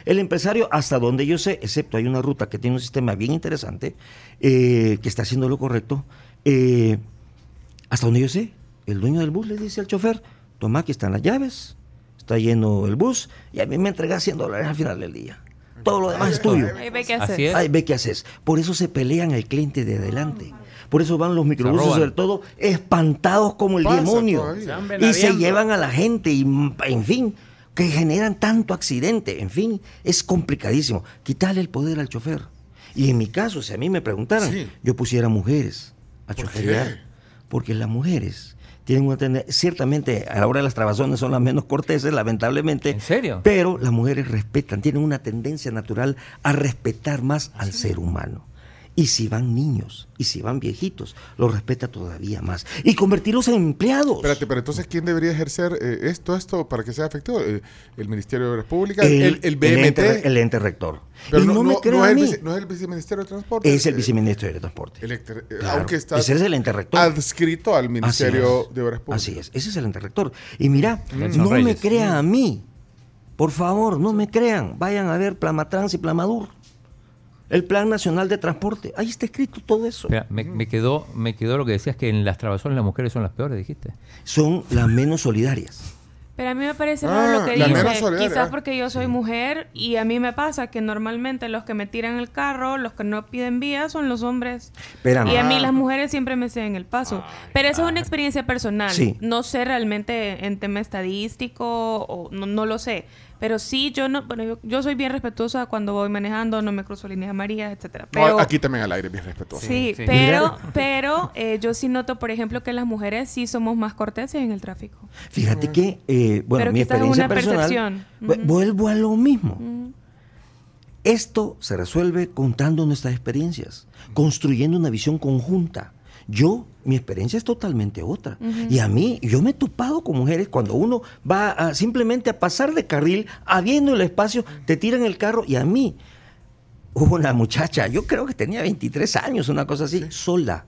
El empresario, hasta donde yo sé, excepto hay una ruta que tiene un sistema bien interesante, eh, que está haciendo lo correcto, eh, hasta donde yo sé, el dueño del bus le dice al chofer, toma, aquí están las llaves, está lleno el bus, y a mí me entrega 100 dólares al final del día. Todo lo demás es tuyo. Ahí ve qué haces. es. Ay, ve qué haces. Por eso se pelean el cliente de adelante. Por eso van los microbuses, sobre todo, espantados como el Pasa demonio. todavía. Y se llevan a la gente, y en fin, que generan tanto accidente. En fin, es complicadísimo. Quitarle el poder al chofer. Y en mi caso, si a mí me preguntaran, Sí. yo pusiera mujeres a ¿Por choferear. qué? Porque las mujeres tienen una tendencia, ciertamente a la hora de las trabazones son las menos corteses, lamentablemente. ¿En serio? Pero las mujeres respetan, tienen una tendencia natural a respetar más al ser humano. Y si van niños, y si van viejitos, los respeta todavía más. Y convertirlos en empleados. Espérate, pero entonces, ¿quién debería ejercer eh, esto, esto para que sea efectivo? Eh, ¿El Ministerio de Obras Públicas? el, ¿El, el BMT? ente, el ente rector. Pero y no, me crean no a es el, no es el viceministerio de Transporte. Es el eh, viceministro de Transporte. el ecter- Claro. Aunque está Ese es el ente rector. adscrito al Ministerio de Obras Públicas. Así es, ese es el ente rector. Y mira, Nelson no me crean a mí. Por favor, no me crean. Vayan a ver Plamatrans y Plamadur. El Plan Nacional de Transporte. Ahí está escrito todo eso. Me, me quedó, me quedó lo que decías que en las trabazones las mujeres son las peores, dijiste. Son las menos solidarias. Pero a mí me parece Ah, raro lo que la menos dice. Quizás porque yo soy mujer y a mí me pasa que normalmente los que me tiran el carro, los que no piden vía, son los hombres. Y a mí Ah. las mujeres siempre me ceden el paso. Pero eso es una experiencia personal. Sí. No sé realmente en tema estadístico, o no, no lo sé. Pero sí, yo no, bueno, yo, yo soy bien respetuosa cuando voy manejando, no me cruzo líneas amarillas, etcétera. No, Pero aquí también al aire, bien respetuoso. sí, Sí. pero, pero eh, yo sí noto, por ejemplo, que las mujeres sí somos más corteses en el tráfico. Fíjate que, eh, bueno, Pero mi experiencia una personal. percepción. vu- Ujú. Vuelvo a lo mismo. Esto se resuelve contando nuestras experiencias, construyendo una visión conjunta. Yo, mi experiencia es totalmente otra. Y a mí, yo me he topado con mujeres cuando uno va a- simplemente a pasar de carril, habiendo el espacio, te tiran el carro y a mí, una muchacha, yo creo que tenía 23 años, una cosa así, sola.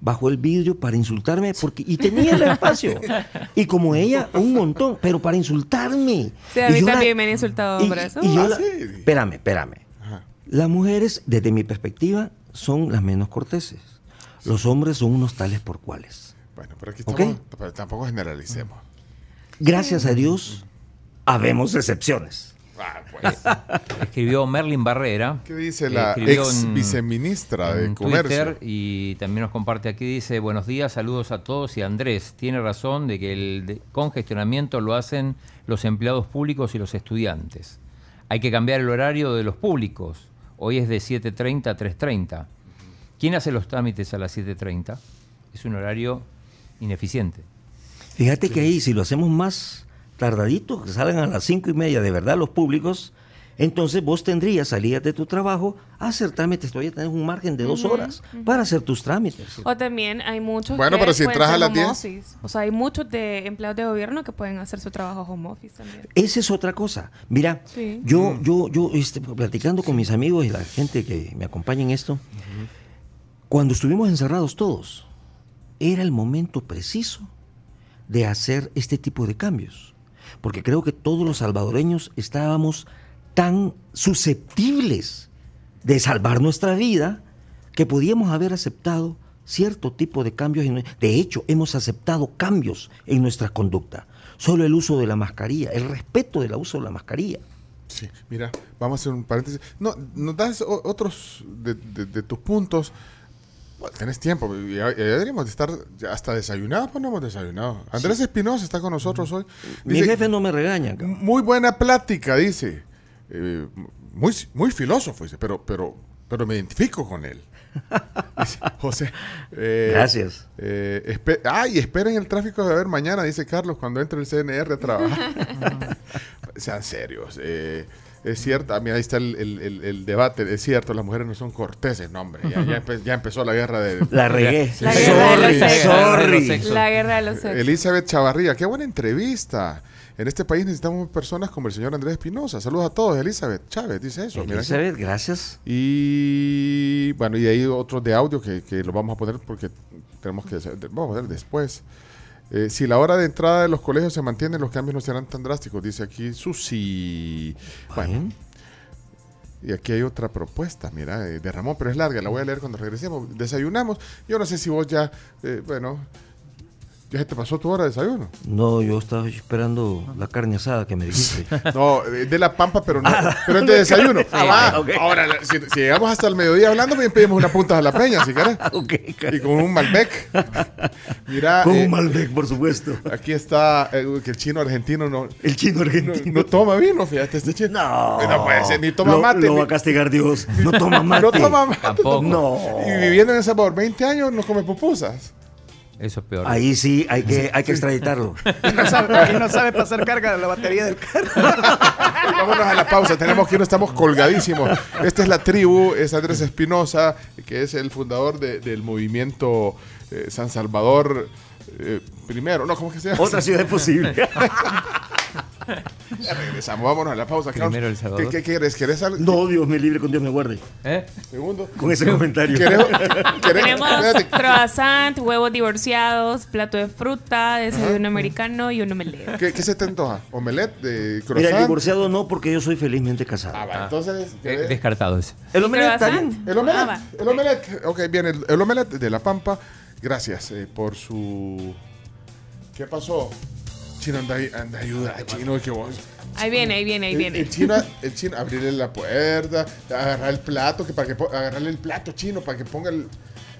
Bajó el vidrio para insultarme porque y tenía el espacio. Y como ella, un montón, pero para insultarme. Sí, a Y mí la- también me han insultado y- por eso. y yo Ah, la- sí. Espérame, espérame. Ajá. Las mujeres, desde mi perspectiva, son las menos corteses. Los hombres son unos tales por cuales. Bueno, pero aquí Ok. estamos, pero tampoco generalicemos. Gracias a Dios, habemos excepciones. Ah, pues. Escribió Merlin Barrera. ¿Qué dice la ex en- viceministra de en Comercio? Twitter y también nos comparte aquí, dice, buenos días, saludos a todos y Andrés, tiene razón de que el congestionamiento lo hacen los empleados públicos y los estudiantes. Hay que cambiar el horario de los públicos. Hoy es de 7.30 a 3.30. ¿Quién hace los trámites a las 7.30? Es un horario ineficiente. Fíjate que ahí, si lo hacemos más tardadito, que salgan a las cinco y media de verdad los públicos, entonces vos tendrías, salías de tu trabajo, a hacer trámites, todavía tenés un margen de dos horas para hacer tus trámites. O también hay muchos Bueno, que pero si entras a las home 10. office. O sea, hay muchos de empleados de gobierno que pueden hacer su trabajo home office también. Esa es otra cosa. Mira, Sí. yo, yo, yo, este, platicando con mis amigos y la gente que me acompaña en esto, cuando estuvimos encerrados todos, era el momento preciso de hacer este tipo de cambios. Porque creo que todos los salvadoreños estábamos tan susceptibles de salvar nuestra vida que podíamos haber aceptado cierto tipo de cambios. de hecho, hemos aceptado cambios en nuestra conducta. Solo el uso de la mascarilla, el respeto del uso de la mascarilla. Sí, mira, vamos a hacer un paréntesis. No, nos das otros de tus puntos. Bueno, tenés tiempo, ya, ya deberíamos de estar hasta desayunados, pues no hemos desayunado. Andrés Espinosa está con nosotros hoy. Mi jefe no me regaña. cabrón. Muy buena plática, dice. Eh, muy, muy filósofo, dice, pero, pero, pero me identifico con él. Dice José. eh, Gracias. eh, espe- ah, y esperen el tráfico de ver mañana, dice Carlos, cuando entre el CNR a trabajar. Sean serios. eh, es cierto, ah, mira, ahí está el, el- el- el debate. Es cierto, las mujeres no son corteses, no, hombre. Ya, ya empe- ya empezó la guerra de. La regué. La guerra de los Sorry, sexos. sorry. La guerra de los sexos. Elizabeth Chavarría, qué buena entrevista. En este país necesitamos personas como el señor Andrés Espinosa. Saludos a todos. Elizabeth Chávez dice eso. mira. Elizabeth, gracias. Y bueno, y hay otros de audio que, que lo vamos a poner porque tenemos que vamos a poner después. Eh, si la hora de entrada de los colegios se mantiene, los cambios no serán tan drásticos, dice aquí Susi. Bueno, y aquí hay otra propuesta, mira, eh, de Ramón, pero es larga, la voy a leer cuando regresemos. Desayunamos. Yo no sé si vos ya, eh, bueno, ya se te pasó tu hora de desayuno. No, yo estaba esperando la carne asada que me dijiste. No, eh, de la pampa, pero no, pero es de desayuno. Ah, Ah. Ahora, si, si llegamos hasta el mediodía hablando, bien pedimos una punta de la peña, si querés. Ok, Y con un Malbec. Mira, Con eh, un Malbec, por supuesto. aquí está eh, que el chino argentino no, El chino no, argentino. no toma vino, fíjate, este chino. No. No puede ser, ni toma Lo- mate. Lo ni- va a castigar Dios. No toma mate. no toma mate. Tampoco. No. Y viviendo en El Salvador 20 años no come pupusas. Eso es peor. Ahí sí hay que, hay que extraditarlo. Y no sabe, y no sabe pasar carga de la batería del carro. Vámonos a la pausa, tenemos que ir, estamos colgadísimos. Esta es la tribu, es Andrés Espinosa, que es el fundador de- del movimiento eh, San Salvador eh, primero. No, ¿cómo es que se llama? Otra ciudad posible. Ya regresamos, vámonos a la pausa. Primero El Salvador. ¿Qué, qué quieres? ¿Querés algo? No, Dios me libre, con Dios me guarde. ¿Eh? Segundo. Con ese comentario. ¿Querés- querés- Tenemos croissant, huevos divorciados, plato de fruta, desayuno americano y un omelette. ¿Qué, qué se te antoja? ¿Omelette de Mira, croissant? el divorciado no, porque yo soy felizmente casado. Ah, va, entonces... Eh, ¿querés? descartado ese. El omelette está Croissant. bien. El omelette, Ah, va. el omelette. Ok, bien, el, el omelette de La Pampa. Gracias eh, por su... ¿Qué pasó? Chino, anda, ahí- anda ayuda, chino, que vos... Ahí viene, ahí viene, ahí El, viene. el chino, el chino, abrirle la puerta, agarrar el plato, que para que agarrarle el plato chino para que ponga el.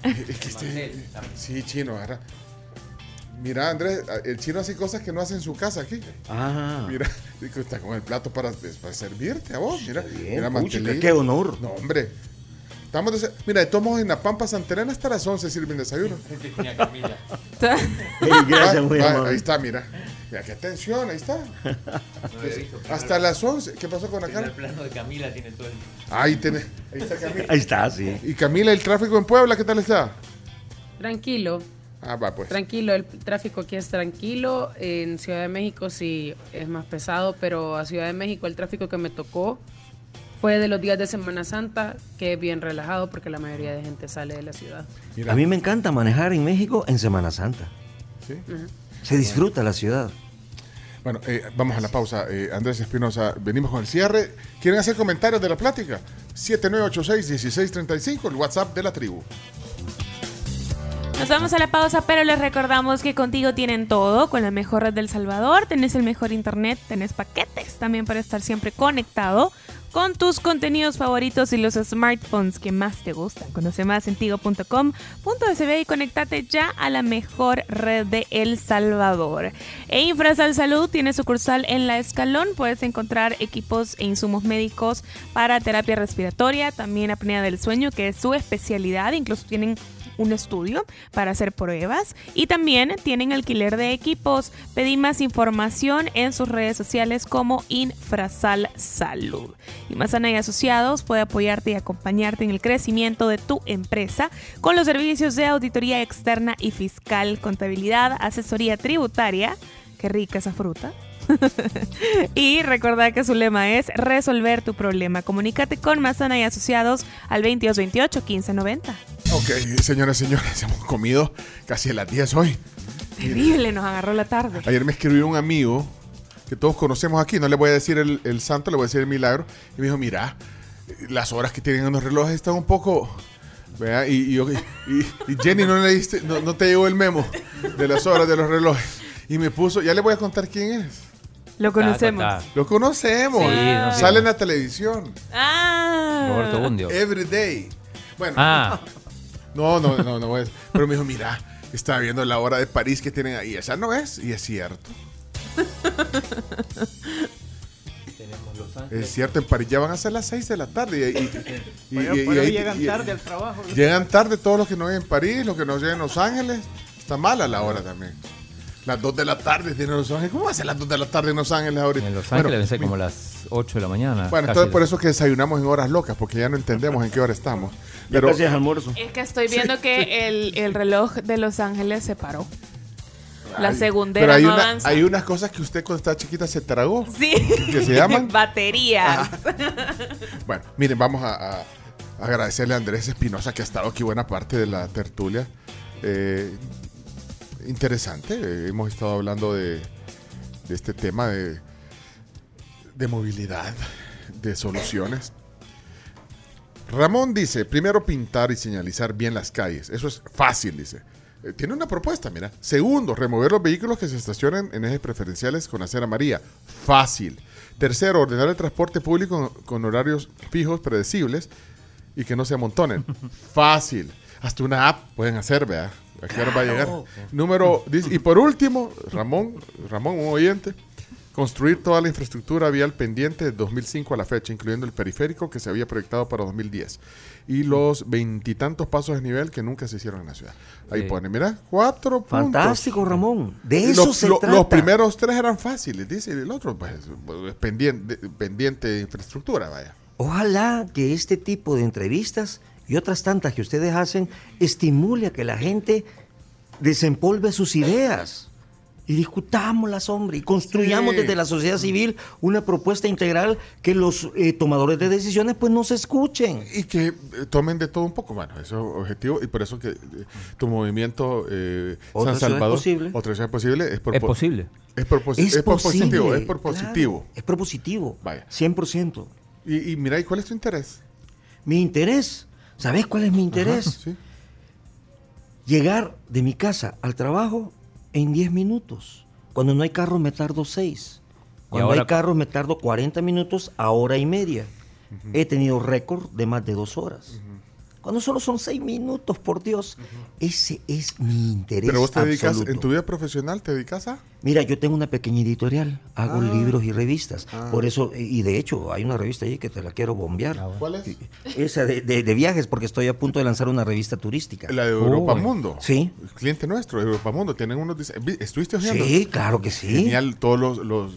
es que sí, chino, agarra. Mira, Andrés, el chino hace cosas que no hace en su casa aquí. Ah. Mira, está con el plato para, pues, para servirte a vos. Mira, bien, mira mantelillo. qué honor. No, hombre. Estamos de- mira, estamos en la Pampa Santa Elena hasta las 11 sirven desayuno. Hey, gracias, muy ah, amable. ahí está, mira. Mira, qué atención, ahí está. Hasta las 11. ¿Qué pasó con la cara? plano de Camila tiene todo el... Ahí tenés. Ahí está Camila. Ahí está, sí. Y Camila, el tráfico en Puebla, ¿qué tal está? Tranquilo, Ah, va, pues. tranquilo. El tráfico aquí es tranquilo. En Ciudad de México sí es más pesado, pero a Ciudad de México el tráfico que me tocó fue de los días de Semana Santa, que es bien relajado porque la mayoría de gente sale de la ciudad. Mira. A mí me encanta manejar en México en Semana Santa. Sí. Se disfruta la ciudad. Bueno, eh, vamos a la pausa. Eh, Andrés Espinosa, venimos con el cierre. ¿Quieren hacer comentarios de la plática? 7986-1635, el WhatsApp de la tribu. Nos vamos a la pausa, pero les recordamos que contigo tienen todo, con la mejor red del Salvador, tenés el mejor internet, tenés paquetes también para estar siempre conectado con tus contenidos favoritos y los smartphones que más te gustan. Conoce más en tigo.com.sb y conectate ya a la mejor red de El Salvador. E Infrasal Salud tiene sucursal en La Escalón. Puedes encontrar equipos e insumos médicos para terapia respiratoria, también apnea del sueño, que es su especialidad. Incluso tienen un estudio para hacer pruebas y también tienen alquiler de equipos. Pedí más información en sus redes sociales como Infrasal Salud. Y Mazana y Asociados puede apoyarte y acompañarte en el crecimiento de tu empresa con los servicios de auditoría externa y fiscal, contabilidad, asesoría tributaria. Qué rica esa fruta. y recordad que su lema es resolver tu problema. Comunícate con Mazana y Asociados al 2228 1590. Ok, señoras y señores, hemos comido casi a las 10 hoy. Terrible, nos agarró la tarde. Ayer me escribió un amigo que todos conocemos aquí, no le voy a decir el, el santo, le voy a decir el milagro. Y me dijo, mira, las horas que tienen en los relojes están un poco... y- y Jenny, ¿no, le diste, no, no te llegó el memo de las horas de los relojes. Y me puso, ya le voy a contar quién es. Lo conocemos. Ta, ta, Lo conocemos. Sí, no, sí. Sale en la televisión. Ah. Roberto Bundio. Every day. Bueno, Ah, no, no, no, no decir. Pero me dijo, mira, estaba viendo la hora de París que tienen ahí. Esa no es. Y es cierto. Es cierto, en París ya van a ser las 6 de la tarde. Y, y- y- y- y- llegan y- tarde al trabajo. Llegan tarde todos los que no viven en París, los que no llegan en Los Ángeles. Está mala la hora también. Las 2 de la tarde tienen Los Ángeles. ¿Cómo va a ser las 2 de la tarde en Los Ángeles ahorita? en Los Bueno, Ángeles ser como las 8 de la mañana. Bueno, entonces por eso es que desayunamos en horas locas, porque ya no entendemos en qué hora estamos. Ya Pero casi es almuerzo. Es que estoy viendo que el, el reloj de Los Ángeles se paró. La Ay, segundera pero hay, no una- avanza. hay unas cosas que usted cuando estaba chiquita se tragó. Sí. que se llaman? Baterías. Bueno, miren, vamos a, a agradecerle a Andrés Espinosa que ha estado aquí buena parte de la tertulia. Eh, interesante. Hemos estado hablando de, de este tema de, de movilidad, de soluciones. Ramón dice, primero pintar y señalizar bien las calles. Eso es fácil, dice. Eh, tiene una propuesta, mira. Segundo, remover los vehículos que se estacionen en ejes preferenciales con acera amarilla. Fácil. Tercero, ordenar el transporte público con horarios fijos, predecibles y que no se amontonen. Fácil. Hasta una app pueden hacer, vea. ¿A qué hora va a llegar? Número, y por último, Ramón, Ramón, un oyente, construir toda la infraestructura vial pendiente de 2005 a la fecha, incluyendo el periférico que se había proyectado para 2010 y los veintitantos pasos de nivel que nunca se hicieron en la ciudad. Ahí Sí. pone, mira, cuatro puntos. Fantástico, Ramón. De Los- eso se lo- trata. Los primeros tres eran fáciles, dice, y el otro, pues, es pendiente, pendiente de infraestructura, vaya. Ojalá que este tipo de entrevistas y otras tantas que ustedes hacen estimule a que la gente desempolve sus ideas y discutámoslas, hombre, y construyamos Sí. desde la sociedad civil una propuesta integral que los eh, tomadores de decisiones pues no se escuchen. Y que eh, tomen de todo un poco, bueno, eso es objetivo, y por eso que eh, tu movimiento eh, San Salvador, posible. otra ciudad posible, es, por, Es posible. Es, por, Es, es positivo, es por claro, positivo. es propositivo. Vaya. 100%. Y, y mira, ¿y cuál es tu interés? Mi interés, ¿sabes cuál es mi interés? Ajá, sí. Llegar de mi casa al trabajo en 10 minutos. Cuando no hay carro me tardo 6. Cuando ahora- hay carro me tardo 40 minutos a hora y media. He tenido récord de más de dos horas. Cuando solo son 6 minutos, por Dios. Ese es mi interés. Pero vos te dedicas, en tu vida profesional, ¿te dedicas a? Mira, yo tengo una pequeña editorial, hago Ah. libros y revistas. Por eso, y de hecho, hay una revista ahí que te la quiero bombear. ¿Cuál es? Esa de, de- de viajes, porque estoy a punto de lanzar una revista turística. La de Europa. Mundo. Sí. Cliente nuestro, Europa Mundo. Tienen unos ¿Estuviste hojeando? Sí, claro que sí. Genial, todos los, los,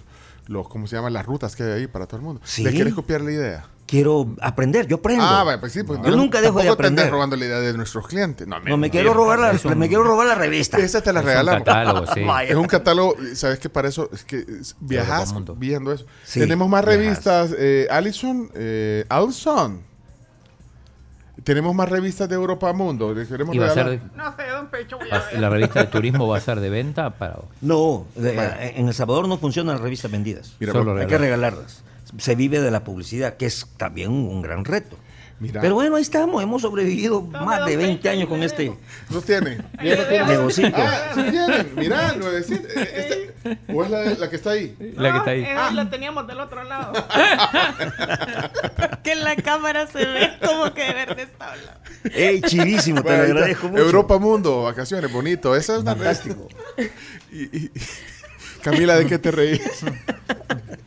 los, ¿cómo se llaman? Las rutas que hay ahí para todo el mundo. Sí. ¿Le quieres copiar la idea? Quiero aprender, yo aprendo. Ah, bueno, pues sí. Pues yo no, nunca dejo de tampoco te aprender. robando la idea de nuestros clientes. No, No, me mentira. quiero robar la, me quiero robar la revista. Esa te la Es un regalamos. catálogo, sí. Vaya. Es un catálogo, ¿sabes qué? Para eso es que viajas viendo eso. Sí, Tenemos más viajas. revistas. Eh, Alison, eh, Alson. Tenemos más revistas de Europa Mundo. Le queremos va a ser regalar. de- No sé, don Pecho, voy a va- ver. la revista de turismo va a ser de venta para No, de- en El Salvador no funcionan las revistas vendidas. Mira, Solo Hay que regalarlas. Se vive de la publicidad, que es también un, un gran reto. Mira. Pero bueno, ahí estamos. Hemos sobrevivido más de 20 años con este ¿Los tiene? ¿Ya lo negocito. Ah, sí tienen. Mirá, nuevecita. Eh, esta- ¿O es la, la que está ahí? la que está ahí. Eh, la teníamos del otro lado. Que en la cámara se ve como que de verde está hablando. ¡Ey, chivísimo! Te Bueno, lo ahí está. agradezco mucho. Europa Mundo, vacaciones, bonito. Esa es Fantástico. Y, y- Camila, ¿de qué te reís?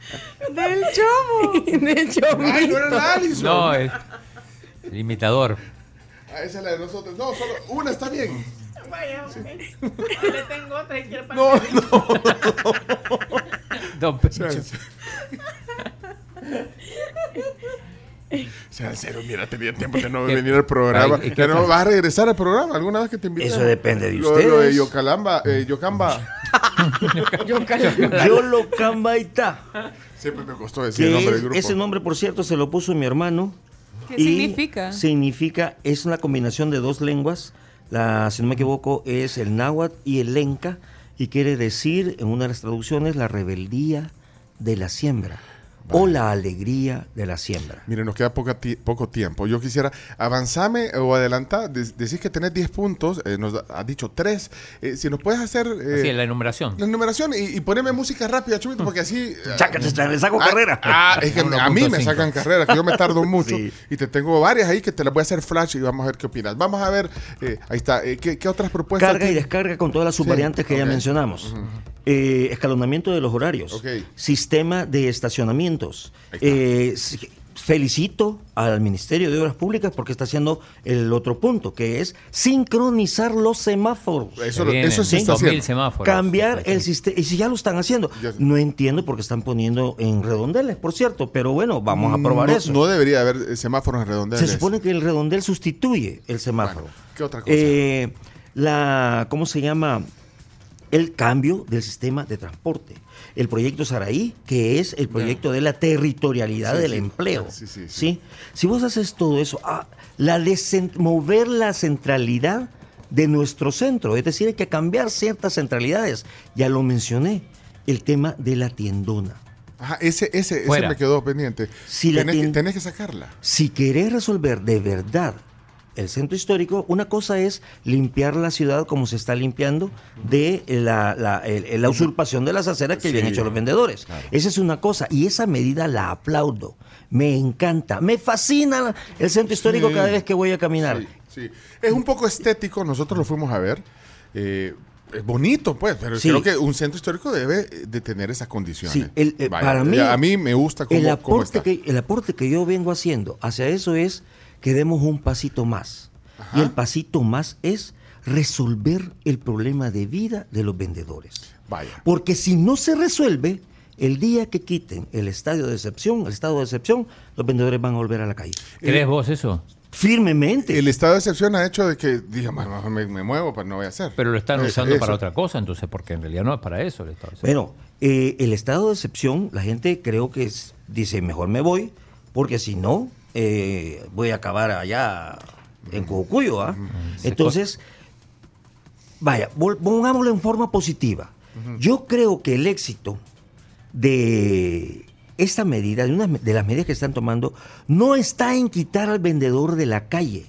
Del chomo. De hecho, Ay, no era la Alison. No, es el imitador. Ah, esa es la de nosotros. No, solo una está bien. Vaya, ok. Le tengo otra y quiere para No, no. Don Pecho. O sea, en serio, mira, tenía tiempo de no venir al programa. Ay, ¿y qué ¿Ya no vas a regresar al programa alguna vez que te inviten? Eso depende de Lo, lo de ustedes. Yocalamba, eh, Yocamba. Yo lo cambaita. Siempre me costó decir el nombre del grupo. ese nombre, por cierto, se lo puso mi hermano. ¿Qué y significa? Significa, es una combinación de dos lenguas. La, si no me equivoco, es el náhuatl y el lenca. Y quiere decir, en una de las traducciones, la rebeldía de la siembra. O la alegría de la siembra. Mire, nos queda poco, tiempo. Yo quisiera avanzame o adelantar. Decís que tenés 10 puntos, eh, nos has dicho 3. Eh, si nos puedes hacer. Eh, sí, la enumeración. La enumeración y, poneme música rápida, chumito, porque así. Eh, chácate, me saco a, carrera. Ah, es que a mí me sacan carrera, que yo me tardo mucho. Y te tengo varias ahí que te las voy a hacer flash y vamos a ver qué opinas. Vamos a ver, ahí está. ¿qué, otras propuestas? Carga y descarga con todas las subvariantes que ya mencionamos. Escalonamiento de los horarios. Sistema de estacionamiento eh, felicito al Ministerio de Obras Públicas porque está haciendo el otro punto, que es sincronizar los semáforos. Eso, vienen, eso sí está Cambiar el sistema. Y si ya lo están haciendo. No entiendo por qué están poniendo en redondeles, por cierto, pero bueno, vamos a probar no, eso. No debería haber eh, semáforos en redondeles. Se supone que el redondel sustituye el semáforo. ¿Qué otra cosa? Eh, la, ¿cómo se llama? El cambio del sistema de transporte. El proyecto Saraí, que es el proyecto de la territorialidad Sí, del sí. empleo. Sí, sí, sí. ¿sí? Si vos haces todo eso, ah, la mover la centralidad de nuestro centro. Es decir, hay que cambiar ciertas centralidades. Ya lo mencioné, el tema de la tiendona. Ajá, ese, ese, ese me quedó pendiente. Si la que, tenés que sacarla. Si querés resolver de verdad el centro histórico, una cosa es limpiar la ciudad como se está limpiando de la, la- el- la usurpación de las aceras que Sí, habían hecho los vendedores. Esa es una cosa y esa medida la aplaudo. Me encanta, me fascina el centro histórico Sí. cada vez que voy a caminar. Sí. Es un poco estético, nosotros lo fuimos a ver. eh, es bonito, pues, pero Sí. creo que un centro histórico debe de tener esas condiciones. Sí, el- eh, Vaya, para mí, a mí me gusta cómo, el cómo aporte está. que el aporte que yo vengo haciendo hacia eso es que demos un pasito más y el pasito más es resolver el problema de vida de los vendedores Vaya. porque si no se resuelve el día que quiten el estadio de excepción el estado de excepción los vendedores van a volver a la calle ¿Crees vos eso? firmemente El estado de excepción ha hecho de que, diga, "Ma- mejor me, me muevo, pues no voy a hacer. Pero lo están usando eso. para otra cosa, entonces, porque en realidad no es para eso el Estado de Excepción. Bueno, eh, el estado de excepción, la gente creo que es- dice, mejor me voy, porque si no, eh, voy a acabar allá en Cocuyo. ¿ah? Entonces, vaya, pongámoslo en forma positiva. Yo creo que el éxito de esta medida, de, una de las medidas que están tomando, no está en quitar al vendedor de la calle.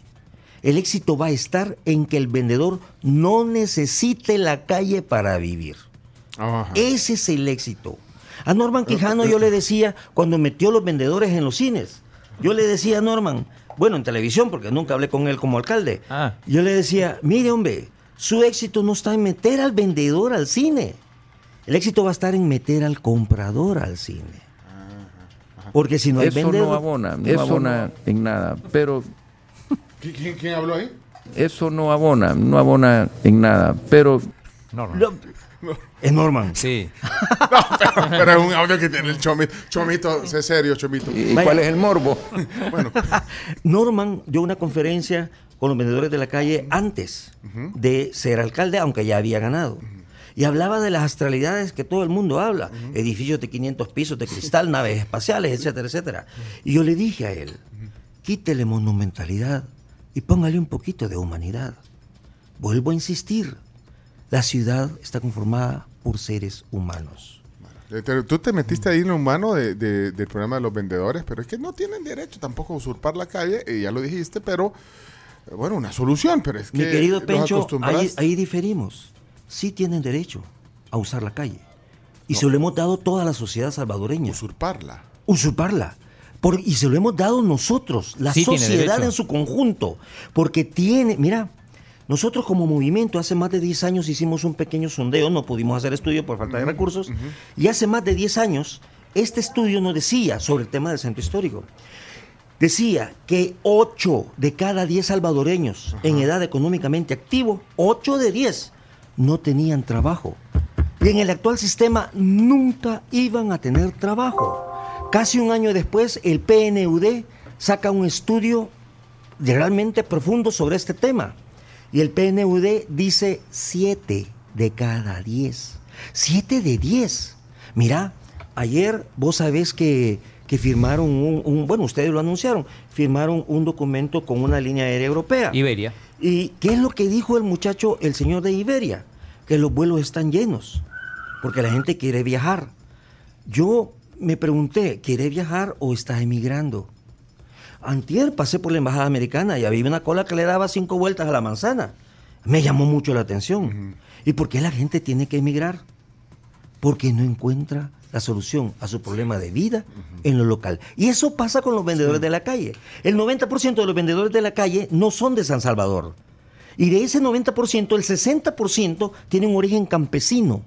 El éxito va a estar en que el vendedor no necesite la calle para vivir. Ajá. Ese es el éxito. A Norman Quijano yo le decía, cuando metió los vendedores en los cines, yo le decía a Norman, bueno, en televisión, porque nunca hablé con él como alcalde, Ah. yo le decía, mire hombre, su éxito no está en meter al vendedor al cine. El éxito va a estar en meter al comprador al cine. Porque si no hay Eso vendedor... no abona, no eso abona en nada. Pero ¿Qui- ¿Quién, quién habló ahí? eso no abona, no abona en nada. Pero Norman. Lo- Es Norman. Sí. pero, pero es un audio que tiene el chomito. Chomito, sé serio, chomito. ¿y Vaya. cuál es el morbo? Bueno, Norman dio una conferencia con los vendedores de la calle antes de ser alcalde, aunque ya había ganado. Y hablaba de las astralidades que todo el mundo habla. Edificios de 500 pisos de cristal, naves espaciales, etcétera, etcétera. Y yo le dije a él, quítele monumentalidad y póngale un poquito de humanidad. Vuelvo a insistir, la ciudad está conformada por seres humanos. eh, tú te metiste ahí en lo humano de- de- del problema de los vendedores, pero es que no tienen derecho tampoco a usurpar la calle, y ya lo dijiste, pero eh, bueno, una solución, pero es que Mi querido Pencho, ahí, ahí diferimos. Sí tienen derecho a usar la calle. Y se lo hemos dado toda la sociedad salvadoreña. usurparla. Usurparla. Por- y se lo hemos dado nosotros, la Sí sociedad en su conjunto. Porque tiene, mira, nosotros como movimiento hace más de 10 años hicimos un pequeño sondeo, no pudimos hacer estudio por falta de recursos, y hace más de 10 años este estudio nos decía sobre el tema del centro histórico. Decía que 8 de cada 10 salvadoreños en edad económicamente activo, 8 de 10, no tenían trabajo. Y en el actual sistema nunca iban a tener trabajo. Casi un año después, el PNUD saca un estudio realmente profundo sobre este tema. Y el PNUD dice 7 de cada 10. 7 de 10. Mira, ayer vos sabés que, que firmaron un, un- bueno, ustedes lo anunciaron, firmaron un documento con una línea aérea europea. Iberia. ¿Y qué es lo que dijo el muchacho, el señor de Iberia? Que los vuelos están llenos, porque la gente quiere viajar. Yo me pregunté, ¿quiere viajar o está emigrando? Antier pasé por la embajada americana y había una cola que le daba cinco vueltas a la manzana. Me llamó mucho la atención. ¿Y por qué la gente tiene que emigrar? Porque no encuentra la solución a su problema de vida en lo local. Y eso pasa con los vendedores de la calle. El 90% de los vendedores de la calle no son de San Salvador. Y de ese 90%, el 60% tiene un origen campesino.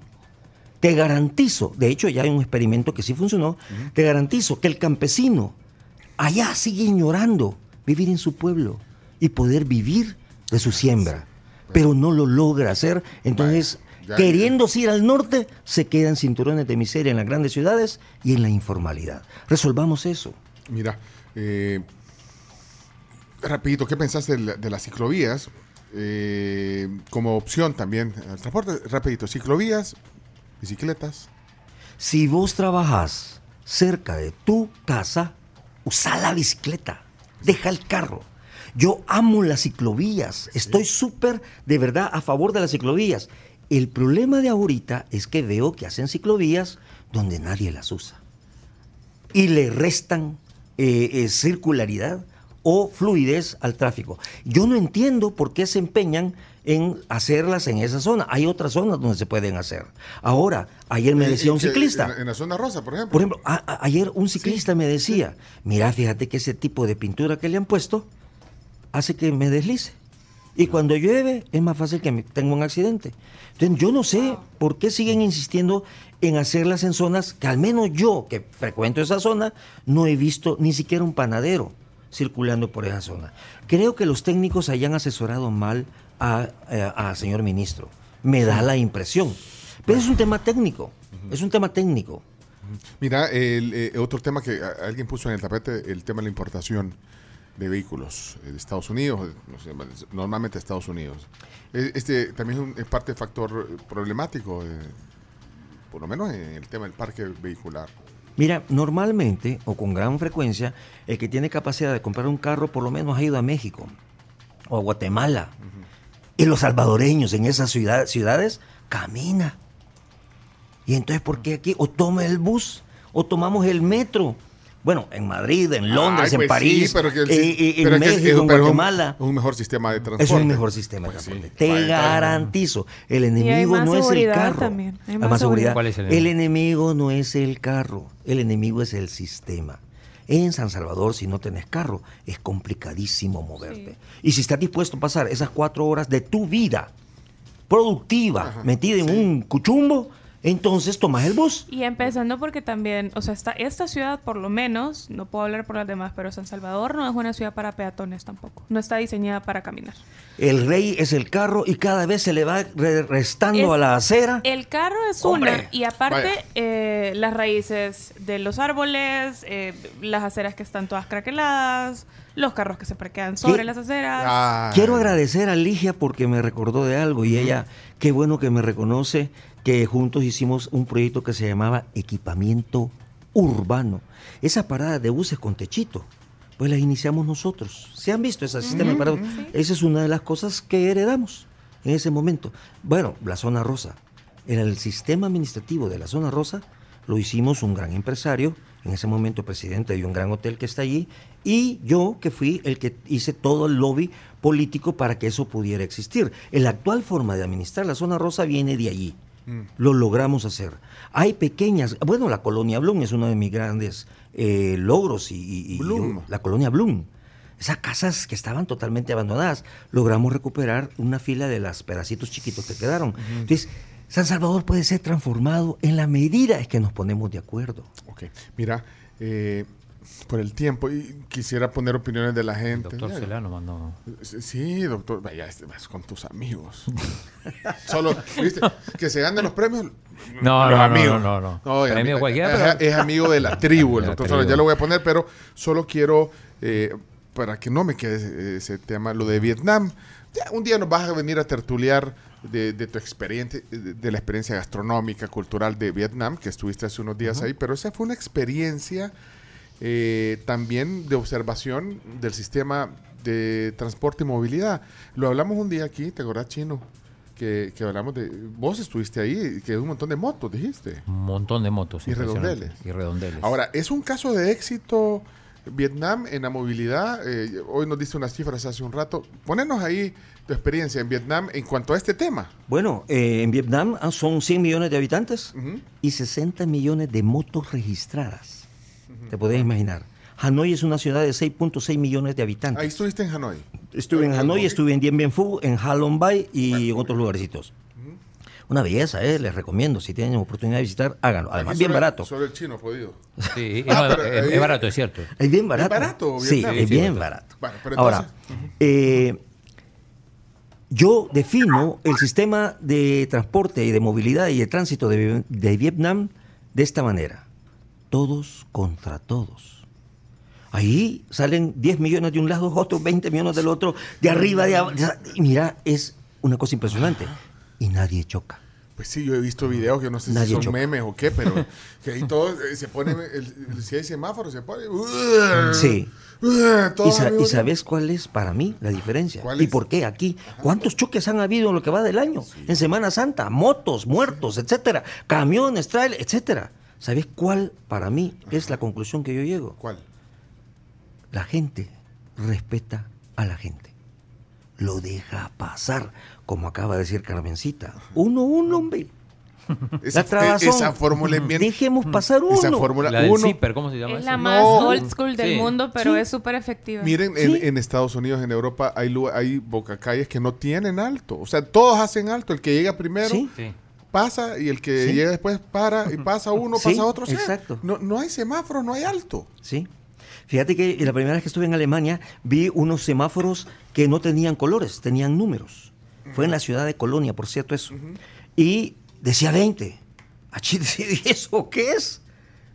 Te garantizo, de hecho ya hay un experimento que sí funcionó, te garantizo que el campesino allá sigue ignorando vivir en su pueblo y poder vivir de su siembra, pero no lo logra hacer. Entonces, ya- queriéndose ir al norte, se quedan cinturones de miseria en las grandes ciudades y en la informalidad. Resolvamos eso. Mira, eh, rapidito, ¿qué pensaste de, la- de las ciclovías? Eh, como opción también al transporte, rapidito, ciclovías, bicicletas. Si vos trabajas cerca de tu casa, usa la bicicleta, deja el carro. Yo amo las ciclovías. Estoy súper, de verdad, a favor de las ciclovías. El problema de ahorita es que veo que hacen ciclovías donde nadie las usa. Y le restan eh, eh, circularidad o fluidez al tráfico. Yo no entiendo por qué se empeñan en hacerlas en esa zona. Hay otras zonas donde se pueden hacer. Ahora, ayer me Eh, decía un que- ciclista. En, la zona rosa, por ejemplo. Por ejemplo, a- a- ayer un ciclista me decía, mira, fíjate que ese tipo de pintura que le han puesto hace que me deslice. Y cuando llueve es más fácil que me tenga un accidente. Entonces yo no sé por qué siguen insistiendo en hacerlas en zonas que al menos yo, que frecuento esa zona, no he visto ni siquiera un panadero circulando por esa zona. Creo que los técnicos hayan asesorado mal a, eh, a- a señor ministro. Me da la impresión. Pero es un tema técnico. Es un tema técnico. Mira, el, eh, otro tema que a- alguien puso en el tapete, el tema de la importación de vehículos eh, de Estados Unidos, normalmente Estados Unidos. Este también es, un- es parte factor problemático, eh, por lo menos en el tema del parque vehicular. Mira, normalmente o con gran frecuencia, el que tiene capacidad de comprar un carro por lo menos ha ido a México o a Guatemala. Y los salvadoreños en esas ciudad- ciudades camina. Y entonces, ¿por qué aquí? O toma el bus o tomamos el metro. Bueno, en Madrid, en Londres, Ay, pues en París, sí, pero que el eh, si- en pero que es- México, en es un- Guatemala. Es un mejor sistema de transporte. Es un mejor sistema de Pues sí. transporte. Te garantizo. El enemigo no es el carro. también, hay Hay más más seguridad. seguridad. ¿Cuál es el enemigo no es el carro. El enemigo es el sistema. En San Salvador, si no tenés carro, es complicadísimo moverte. Y si estás dispuesto a pasar esas cuatro horas de tu vida productiva metida en un cuchumbo, entonces tomas el bus. Y empezando porque también, o sea, esta, esta ciudad por lo menos, no puedo hablar por las demás, pero San Salvador no es una ciudad para peatones tampoco. No está diseñada para caminar. El rey es el carro y cada vez se le va re- restando Es- a la acera. El carro es Hombre. una, y aparte eh, las raíces de los árboles, eh, las aceras que están todas craqueladas, los carros que se parquean sobre ¿Qué? las aceras. Ay. Quiero agradecer a Ligia porque me recordó de algo y ella, qué bueno que me reconoce que juntos hicimos un proyecto que se llamaba Equipamiento Urbano. Esas paradas de buses con techito, pues las iniciamos nosotros. ¿Se han visto ese sistema de paradas? Esa es una de las cosas que heredamos en ese momento. Bueno, la zona rosa. En el sistema administrativo de la zona rosa lo hicimos un gran empresario, en ese momento presidente de un gran hotel que está allí, y yo que fui el que hice todo el lobby político para que eso pudiera existir. La actual forma de administrar la zona rosa viene de allí. Lo logramos hacer. Hay pequeñas, bueno, la colonia Bloom es uno de mis grandes eh, logros y, y- y Bloom. yo- la colonia Bloom. Esas casas que estaban totalmente abandonadas, logramos recuperar una fila de los pedacitos chiquitos que quedaron. Entonces, San Salvador puede ser transformado en la medida es que nos ponemos de acuerdo. Ok, mira, eh, por el tiempo, y quisiera poner opiniones de la gente. Doctor Ya, Celano mandó. Sí, doctor, vaya, este, vas con tus amigos. Solo, ¿viste? Que se ganen los premios. No, los no, amigos. no, no, no. Premio ami- cualquiera, es, pero- es amigo de la tribu, el doctor tribu. ya lo voy a poner, pero solo quiero, eh, para que no me quede ese, ese tema, lo de Vietnam. Ya un día nos vas a venir a tertuliar de, de tu experiencia, de, de la experiencia gastronómica, cultural de Vietnam, que estuviste hace unos días ahí, pero esa fue una experiencia eh, también de observación del sistema de transporte y movilidad. Lo hablamos un día aquí, ¿te acordás, Chino? Que, que hablamos de... Vos estuviste ahí, que un montón de motos, dijiste. Un montón de motos. Y redondeles. Y redondeles. Ahora, ¿es un caso de éxito Vietnam en la movilidad? Eh, hoy nos diste unas cifras hace un rato. Ponernos ahí tu experiencia en Vietnam en cuanto a este tema. Bueno, eh, en Vietnam ah, son 100 millones de habitantes y 60 millones de motos registradas. Te puedes imaginar. Hanoi es una ciudad de 6.6 millones de habitantes. Ahí estuviste en Hanoi. Estuve en Hanoi, estuve en Dien Bien Phu, en Ha Long Bay y en otros lugarcitos. Una belleza, ¿eh? les recomiendo. Si tienen oportunidad de visitar, háganlo. Además, bien barato. Solo el chino podido. Sí, Ah, no, es, ahí- es barato, es cierto. Es bien barato. barato, Sí, Vietnam? es Sí, bien sí. barato. Bueno, pero Ahora, entonces- eh, yo defino el sistema de transporte y de movilidad y de tránsito de, de Vietnam de esta manera. Todos contra todos. Ahí salen 10 millones de un lado, otros 20 millones del otro, de arriba, de abajo. Y mira, es una cosa impresionante. Y nadie choca. Pues sí, yo he visto videos que no sé Nadie si son choca. memes o qué, pero que ahí todos eh, se ponen, el, el- si hay semáforo, se pone. Sí. Uh, ¿Y, sa- y sabes cuál es para mí la diferencia? ¿Cuál ¿Y por qué aquí? ¿Cuántos choques han habido en lo que va del año? En Semana Santa, motos, muertos, etcétera, camiones, trailers, etcétera. ¿Sabes cuál para mí es la conclusión que yo llego? ¿Cuál? La gente respeta a la gente. Lo deja pasar, como acaba de decir Carmencita. Uno, uno, hombre. Esa, esa fórmula es bien. Dejemos pasar uno. Esa fórmula La del uno. zipper, ¿cómo se llama Es la más No. old school del Sí. mundo, pero Sí. es súper efectiva. Miren, en, en Estados Unidos, en Europa, hay, hay bocacalles que no tienen alto. O sea, todos hacen alto. El que llega primero Sí. Sí. Pasa y el que Sí. llega después para y pasa uno, Sí, pasa otro. O sea, exacto. No, no hay semáforo, no hay alto. Sí. Fíjate que la primera vez que estuve en Alemania vi unos semáforos que no tenían colores, tenían números. Fue en la ciudad de Colonia, por cierto, eso. Y decía 20. Achí, decía, ¿y ¿eso qué es?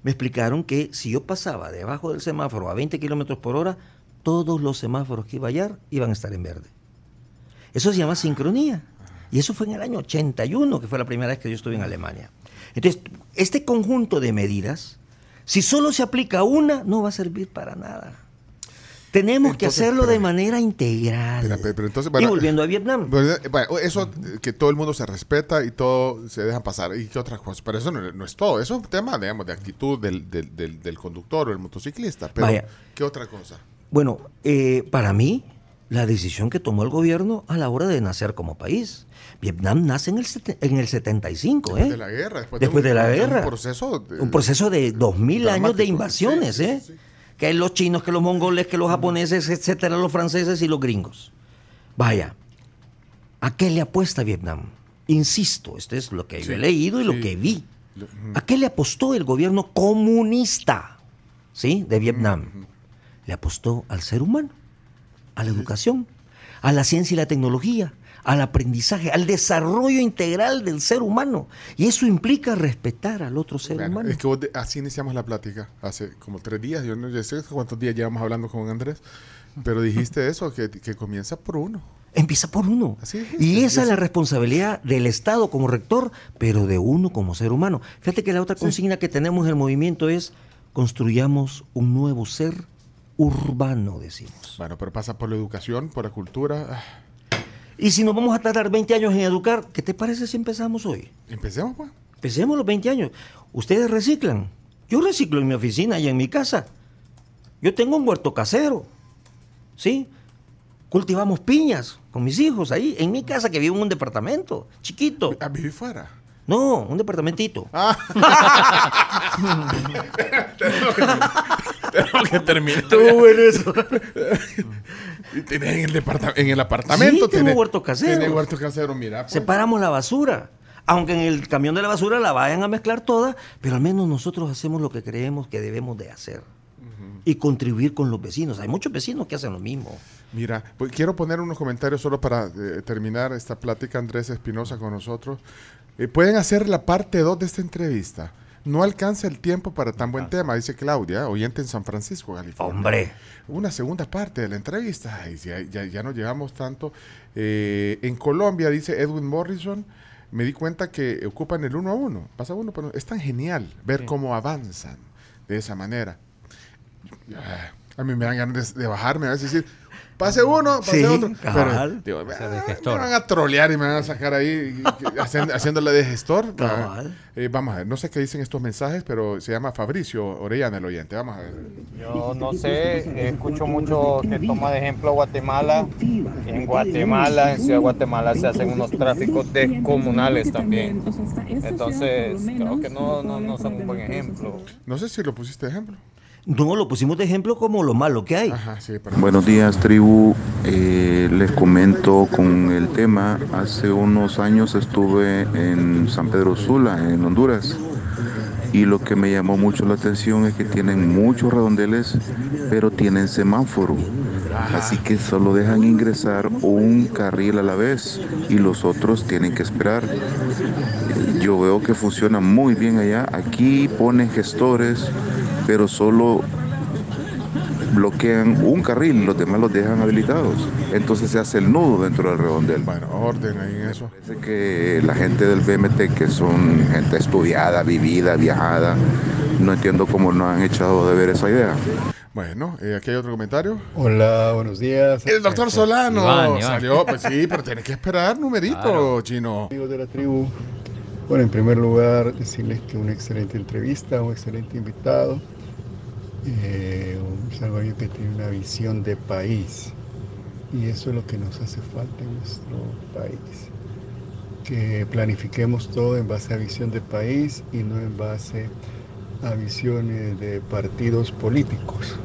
Me explicaron que si yo pasaba debajo del semáforo a 20 kilómetros por hora, todos los semáforos que iba a hallar iban a estar en verde. Eso se llama sincronía. Y eso fue en el año 81, que fue la primera vez que yo estuve en Alemania. Entonces, este conjunto de medidas, si solo se aplica una, no va a servir para nada. Tenemos que hacerlo de manera integral. Pero- pero entonces, y volviendo a Vietnam. Bueno, eso que todo el mundo se respeta y todo se deja pasar. ¿Y qué otra cosa? Pero eso no, no es todo. Eso es un tema, digamos, de actitud del, del, del- del conductor o el motociclista. Pero, Vaya. ¿qué otra cosa? Bueno, eh, para mí, la decisión que tomó el gobierno a la hora de nacer como país. Vietnam nace en el, en el 75, Después ¿eh? de la guerra. Después, Después de, de un- la guerra. Un proceso. de- Un proceso de 2000 años de invasiones, Sí, ¿eh? sí, sí. Que los chinos, que los mongoles, que los japoneses, etcétera, los franceses y los gringos. Vaya, ¿a qué le apuesta Vietnam? Insisto, esto es lo que yo he leído y lo que vi. ¿A qué le apostó el gobierno comunista, ¿sí? De Vietnam. Le apostó al ser humano, a la educación, a la ciencia y la tecnología, al aprendizaje, al desarrollo integral del ser humano. Y eso implica respetar al otro ser Bueno, humano. es que vos de- así iniciamos la plática hace como tres días. Yo no yo sé cuántos días llevamos hablando con Andrés. Pero dijiste eso, que, que comienza por uno. Empieza por uno. Así es, y esa es es- la responsabilidad del Estado como rector, pero de uno como ser humano. Fíjate que la otra consigna que tenemos en el movimiento es construyamos un nuevo ser urbano, decimos. Bueno, pero pasa por la educación, por la cultura. Ah, Y si nos vamos a tardar 20 años en educar, ¿qué te parece si empezamos hoy? Empecemos, pues. Empecemos los 20 años. Ustedes reciclan. Yo reciclo en mi oficina y en mi casa. Yo tengo un huerto casero. ¿Sí? Cultivamos piñas con mis hijos ahí, en mi casa que vivo en un departamento chiquito. A vivir fuera. No, un departamentito. Que terminar. Estuvo en eso. Tenés en el, en el apartamento. Sí, tenés- huerto casero. tenés huerto casero, mira. pues. Separamos la basura. Aunque en el camión de la basura la vayan a mezclar toda, pero al menos nosotros hacemos lo que creemos que debemos de hacer. Y contribuir con los vecinos. Hay muchos vecinos que hacen lo mismo. Mira, pues, quiero poner unos comentarios solo para eh, terminar esta plática, Andrés Espinosa con nosotros. Eh, pueden hacer la parte 2 de esta entrevista. No alcanza el tiempo para tan buen tema, dice Claudia, oyente en San Francisco, California. Hombre. Una segunda parte de la entrevista. Ay, ya, ya, ya no llevamos tanto. Eh, en Colombia, dice Edwin Morrison, me di cuenta que ocupan el uno a uno. Pasa uno, pero es tan genial ver cómo avanzan de esa manera. Ah, A mí me dan ganas de, de bajarme, a veces decir, pase uno, pase Sí, otro. cabal. Pero, digo, ah, me van a trolear y me van a sacar ahí haciéndole de gestor. Cabal. Eh, vamos a ver, no sé qué dicen estos mensajes, pero se llama Fabricio Orellana, el oyente. Vamos a ver. Yo no sé, escucho mucho que toma de ejemplo Guatemala. En Guatemala, en Ciudad de Guatemala, se hacen unos tráficos descomunales también. Entonces, creo que no, no, no son un buen ejemplo. No sé si lo pusiste de ejemplo. No, lo pusimos de ejemplo como lo malo que hay. Ajá, sí, pero... Buenos días, tribu. Eh, les comento con el tema. Hace unos años estuve en San Pedro Sula, en Honduras. Y lo que me llamó mucho la atención es que tienen muchos redondeles, pero tienen semáforo. Así que solo dejan ingresar un carril a la vez y los otros tienen que esperar. Yo veo que funciona muy bien allá. Aquí ponen gestores, pero solo bloquean un carril, los demás los dejan habilitados. Entonces se hace el nudo dentro del redondel. Bueno, orden ahí en eso. Parece que la gente del BMT, que son gente estudiada, vivida, viajada, no entiendo cómo no han echado de ver esa idea. Bueno, eh, aquí hay otro comentario. Hola, buenos días. El doctor Solano Iván, Iván. salió, pues sí, pero tiene que esperar numerito, Claro. chino. Amigos de la tribu, bueno, en primer lugar, decirles que una excelente entrevista, un excelente invitado, eh, un salvadoreño que tiene una visión de país, y eso es lo que nos hace falta en nuestro país. Que planifiquemos todo en base a visión de país y no en base a visiones de partidos políticos.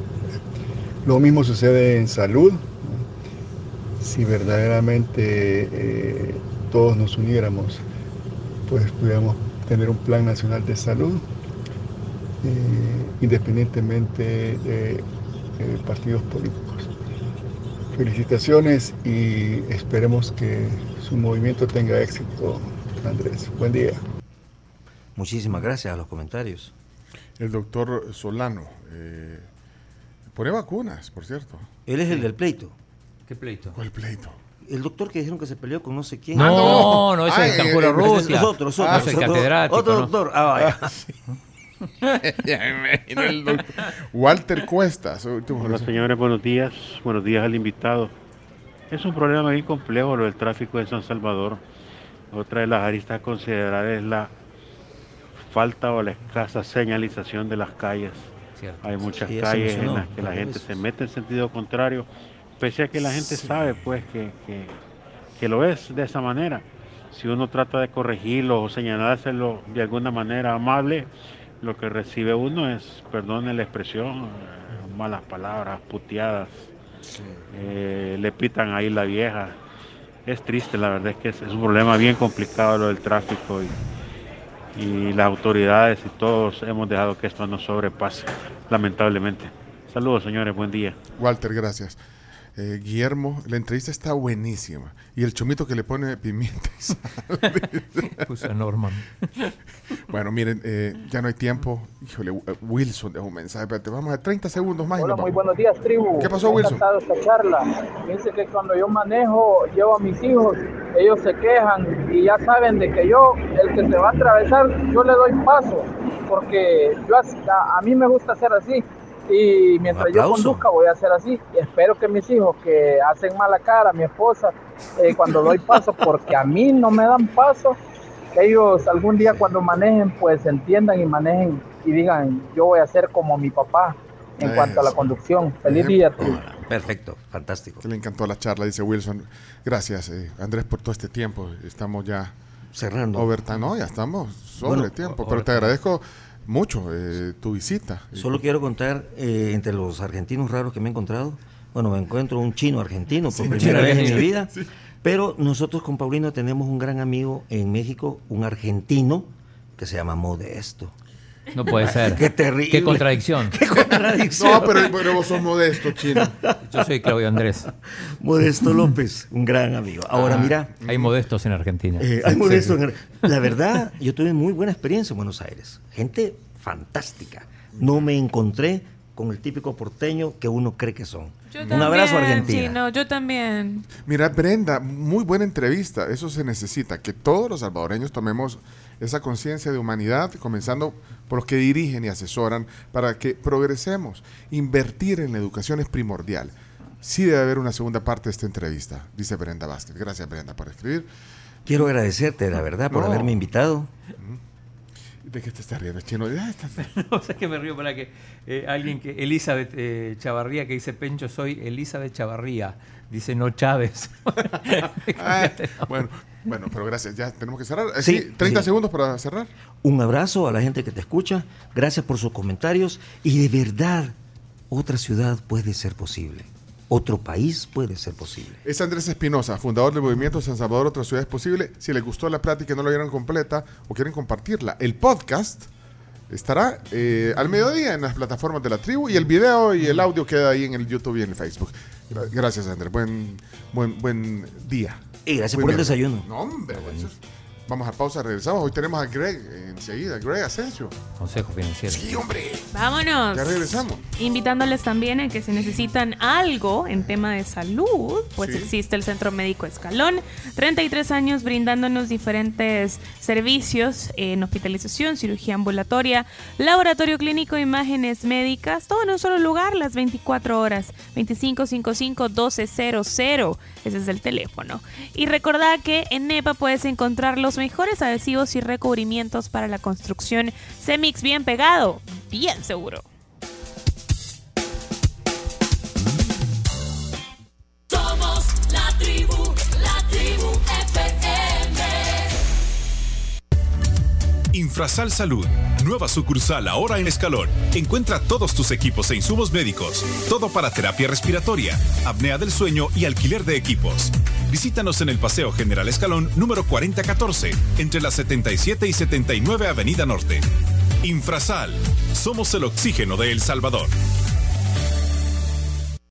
Lo mismo sucede en salud. Si verdaderamente eh, todos nos uniéramos, pues pudiéramos tener un plan nacional de salud, eh, independientemente de eh, partidos políticos. Felicitaciones y esperemos que su movimiento tenga éxito, Andrés. Buen día. Muchísimas gracias a los comentarios. El doctor Solano eh, pone vacunas, por cierto. Él es el del pleito. ¿Qué pleito? ¿Cuál pleito? El doctor que dijeron que se peleó con no sé quién. No, Ah, no. no, ese es el Canjura Rusia. Es otro, es otro. Ah, es es el otro- catedrático, Otro ¿no? doctor. Ah, vaya. Ya me imagino el doctor. Walter último Hola señores, buenos días. Buenos días al invitado. Es un problema bien complejo lo del tráfico en San Salvador. Otra de las aristas a considerar es la falta o la escasa señalización de las calles. Cierto. Hay muchas Sí, calles en las que la gente veces. se mete en sentido contrario, pese a que la gente sabe pues que, que- que lo es de esa manera. Si uno trata de corregirlo o señalárselo de alguna manera amable, lo que recibe uno es, perdone la expresión, malas palabras, puteadas, eh, le pitan ahí la vieja. Es triste, la verdad es que es, es un problema bien complicado lo del tráfico y, y las autoridades y todos hemos dejado que esto nos sobrepase, lamentablemente. Saludos, señores, buen día. Walter, gracias. Eh, Guillermo, la entrevista está buenísima. Y el chomito que le pone pimienta y sal. Puso a Norman. bueno, miren, eh, ya no hay tiempo. Híjole, eh, Wilson dejó un mensaje. Espérate, vamos a 30 segundos más. y Hola, nos muy buenos días, tribu. ¿Qué pasó, Me ha Wilson? encantado esta charla. Dice que cuando yo manejo, llevo a mis hijos, ellos se quejan y ya saben de que yo, el que se va a atravesar, yo le doy paso, porque yo as- a, a mí me gusta hacer así. Y mientras yo conduzca voy a hacer así. Y espero que mis hijos que hacen mala cara, mi esposa, eh, cuando doy paso, porque a mí no me dan paso, que ellos algún día cuando manejen, pues entiendan y manejen y digan, yo voy a ser como mi papá en cuanto a la Eso. conducción. Feliz día, tribu. Perfecto, fantástico. Que le encantó la charla, dice Wilson. Gracias, eh, Andrés, por todo este tiempo. Estamos ya cerrando. Overtime, no, ya estamos sobre Bueno, tiempo. Pero te agradezco mucho eh, tu visita. Solo quiero contar, eh, entre los argentinos raros que me he encontrado, bueno, me encuentro un chino argentino por Sí, primera vez en mi vida, sí. pero nosotros con Paulino tenemos un gran amigo en México, un argentino, que se llama Modesto. No puede ser. Qué terrible. Qué contradicción. Qué contradicción. No, pero, pero vos sos modesto, chino. Yo soy Claudio Andrés. Modesto López, un gran amigo. Ahora, Ah, mira. Hay modestos en Argentina. Eh, hay Sí, modesto sí. en- La verdad, yo tuve muy buena experiencia en Buenos Aires. Gente fantástica. No me encontré con el típico porteño que uno cree que son. Yo un abrazo también, Argentina. Chino, yo también. Mira, Brenda, muy buena entrevista. Eso se necesita, que todos los salvadoreños tomemos esa conciencia de humanidad, comenzando por los que dirigen y asesoran, para que progresemos. Invertir en la educación es primordial. Sí debe haber una segunda parte de esta entrevista, dice Brenda Vázquez. Gracias, Brenda, por escribir. Quiero agradecerte, la verdad, por No. haberme invitado. ¿De qué te estás riendo, chino? No sé que me río para que eh, alguien que Elizabeth eh, Chavarría que dice Pencho soy Elizabeth Chavarría dice no Chávez. Ah, bueno, bueno, pero gracias. Ya tenemos que cerrar. Sí, Sí, 30 sí. segundos para cerrar. Un abrazo a la gente que te escucha. Gracias por sus comentarios. Y de verdad, otra ciudad puede ser posible. Otro país puede ser posible. Es Andrés Espinosa, fundador del movimiento San Salvador, otra ciudad es posible. Si les gustó la plática y no la vieron completa o quieren compartirla, el podcast estará eh, al mediodía en las plataformas de la tribu y el video y el audio queda ahí en el YouTube y en el Facebook. Gra- Gracias, Andrés. Buen, buen, buen día. Y gracias por el desayuno. No, hombre, eso Vamos a pausa, regresamos. Hoy tenemos a Greg enseguida, Greg Asensio. Consejo financiero. Sí, hombre. Vámonos. Ya regresamos. Invitándoles también a que si necesitan algo en tema de salud, pues Sí. existe el Centro Médico Escalón. 33 años brindándonos diferentes servicios en hospitalización, cirugía ambulatoria, laboratorio clínico, imágenes médicas, todo en un solo lugar, las 24 horas. 2555-1200. Ese es el teléfono. Y recordad que en NEPA puedes encontrar los mejores adhesivos y recubrimientos para la construcción. Semix bien pegado, bien seguro. Infrasal Salud, nueva sucursal ahora en Escalón. Encuentra todos tus equipos e insumos médicos, todo para terapia respiratoria, apnea del sueño y alquiler de equipos. Visítanos en el Paseo General Escalón número 4014, entre la 77 y 79 Avenida Norte. Infrasal, somos el oxígeno de El Salvador.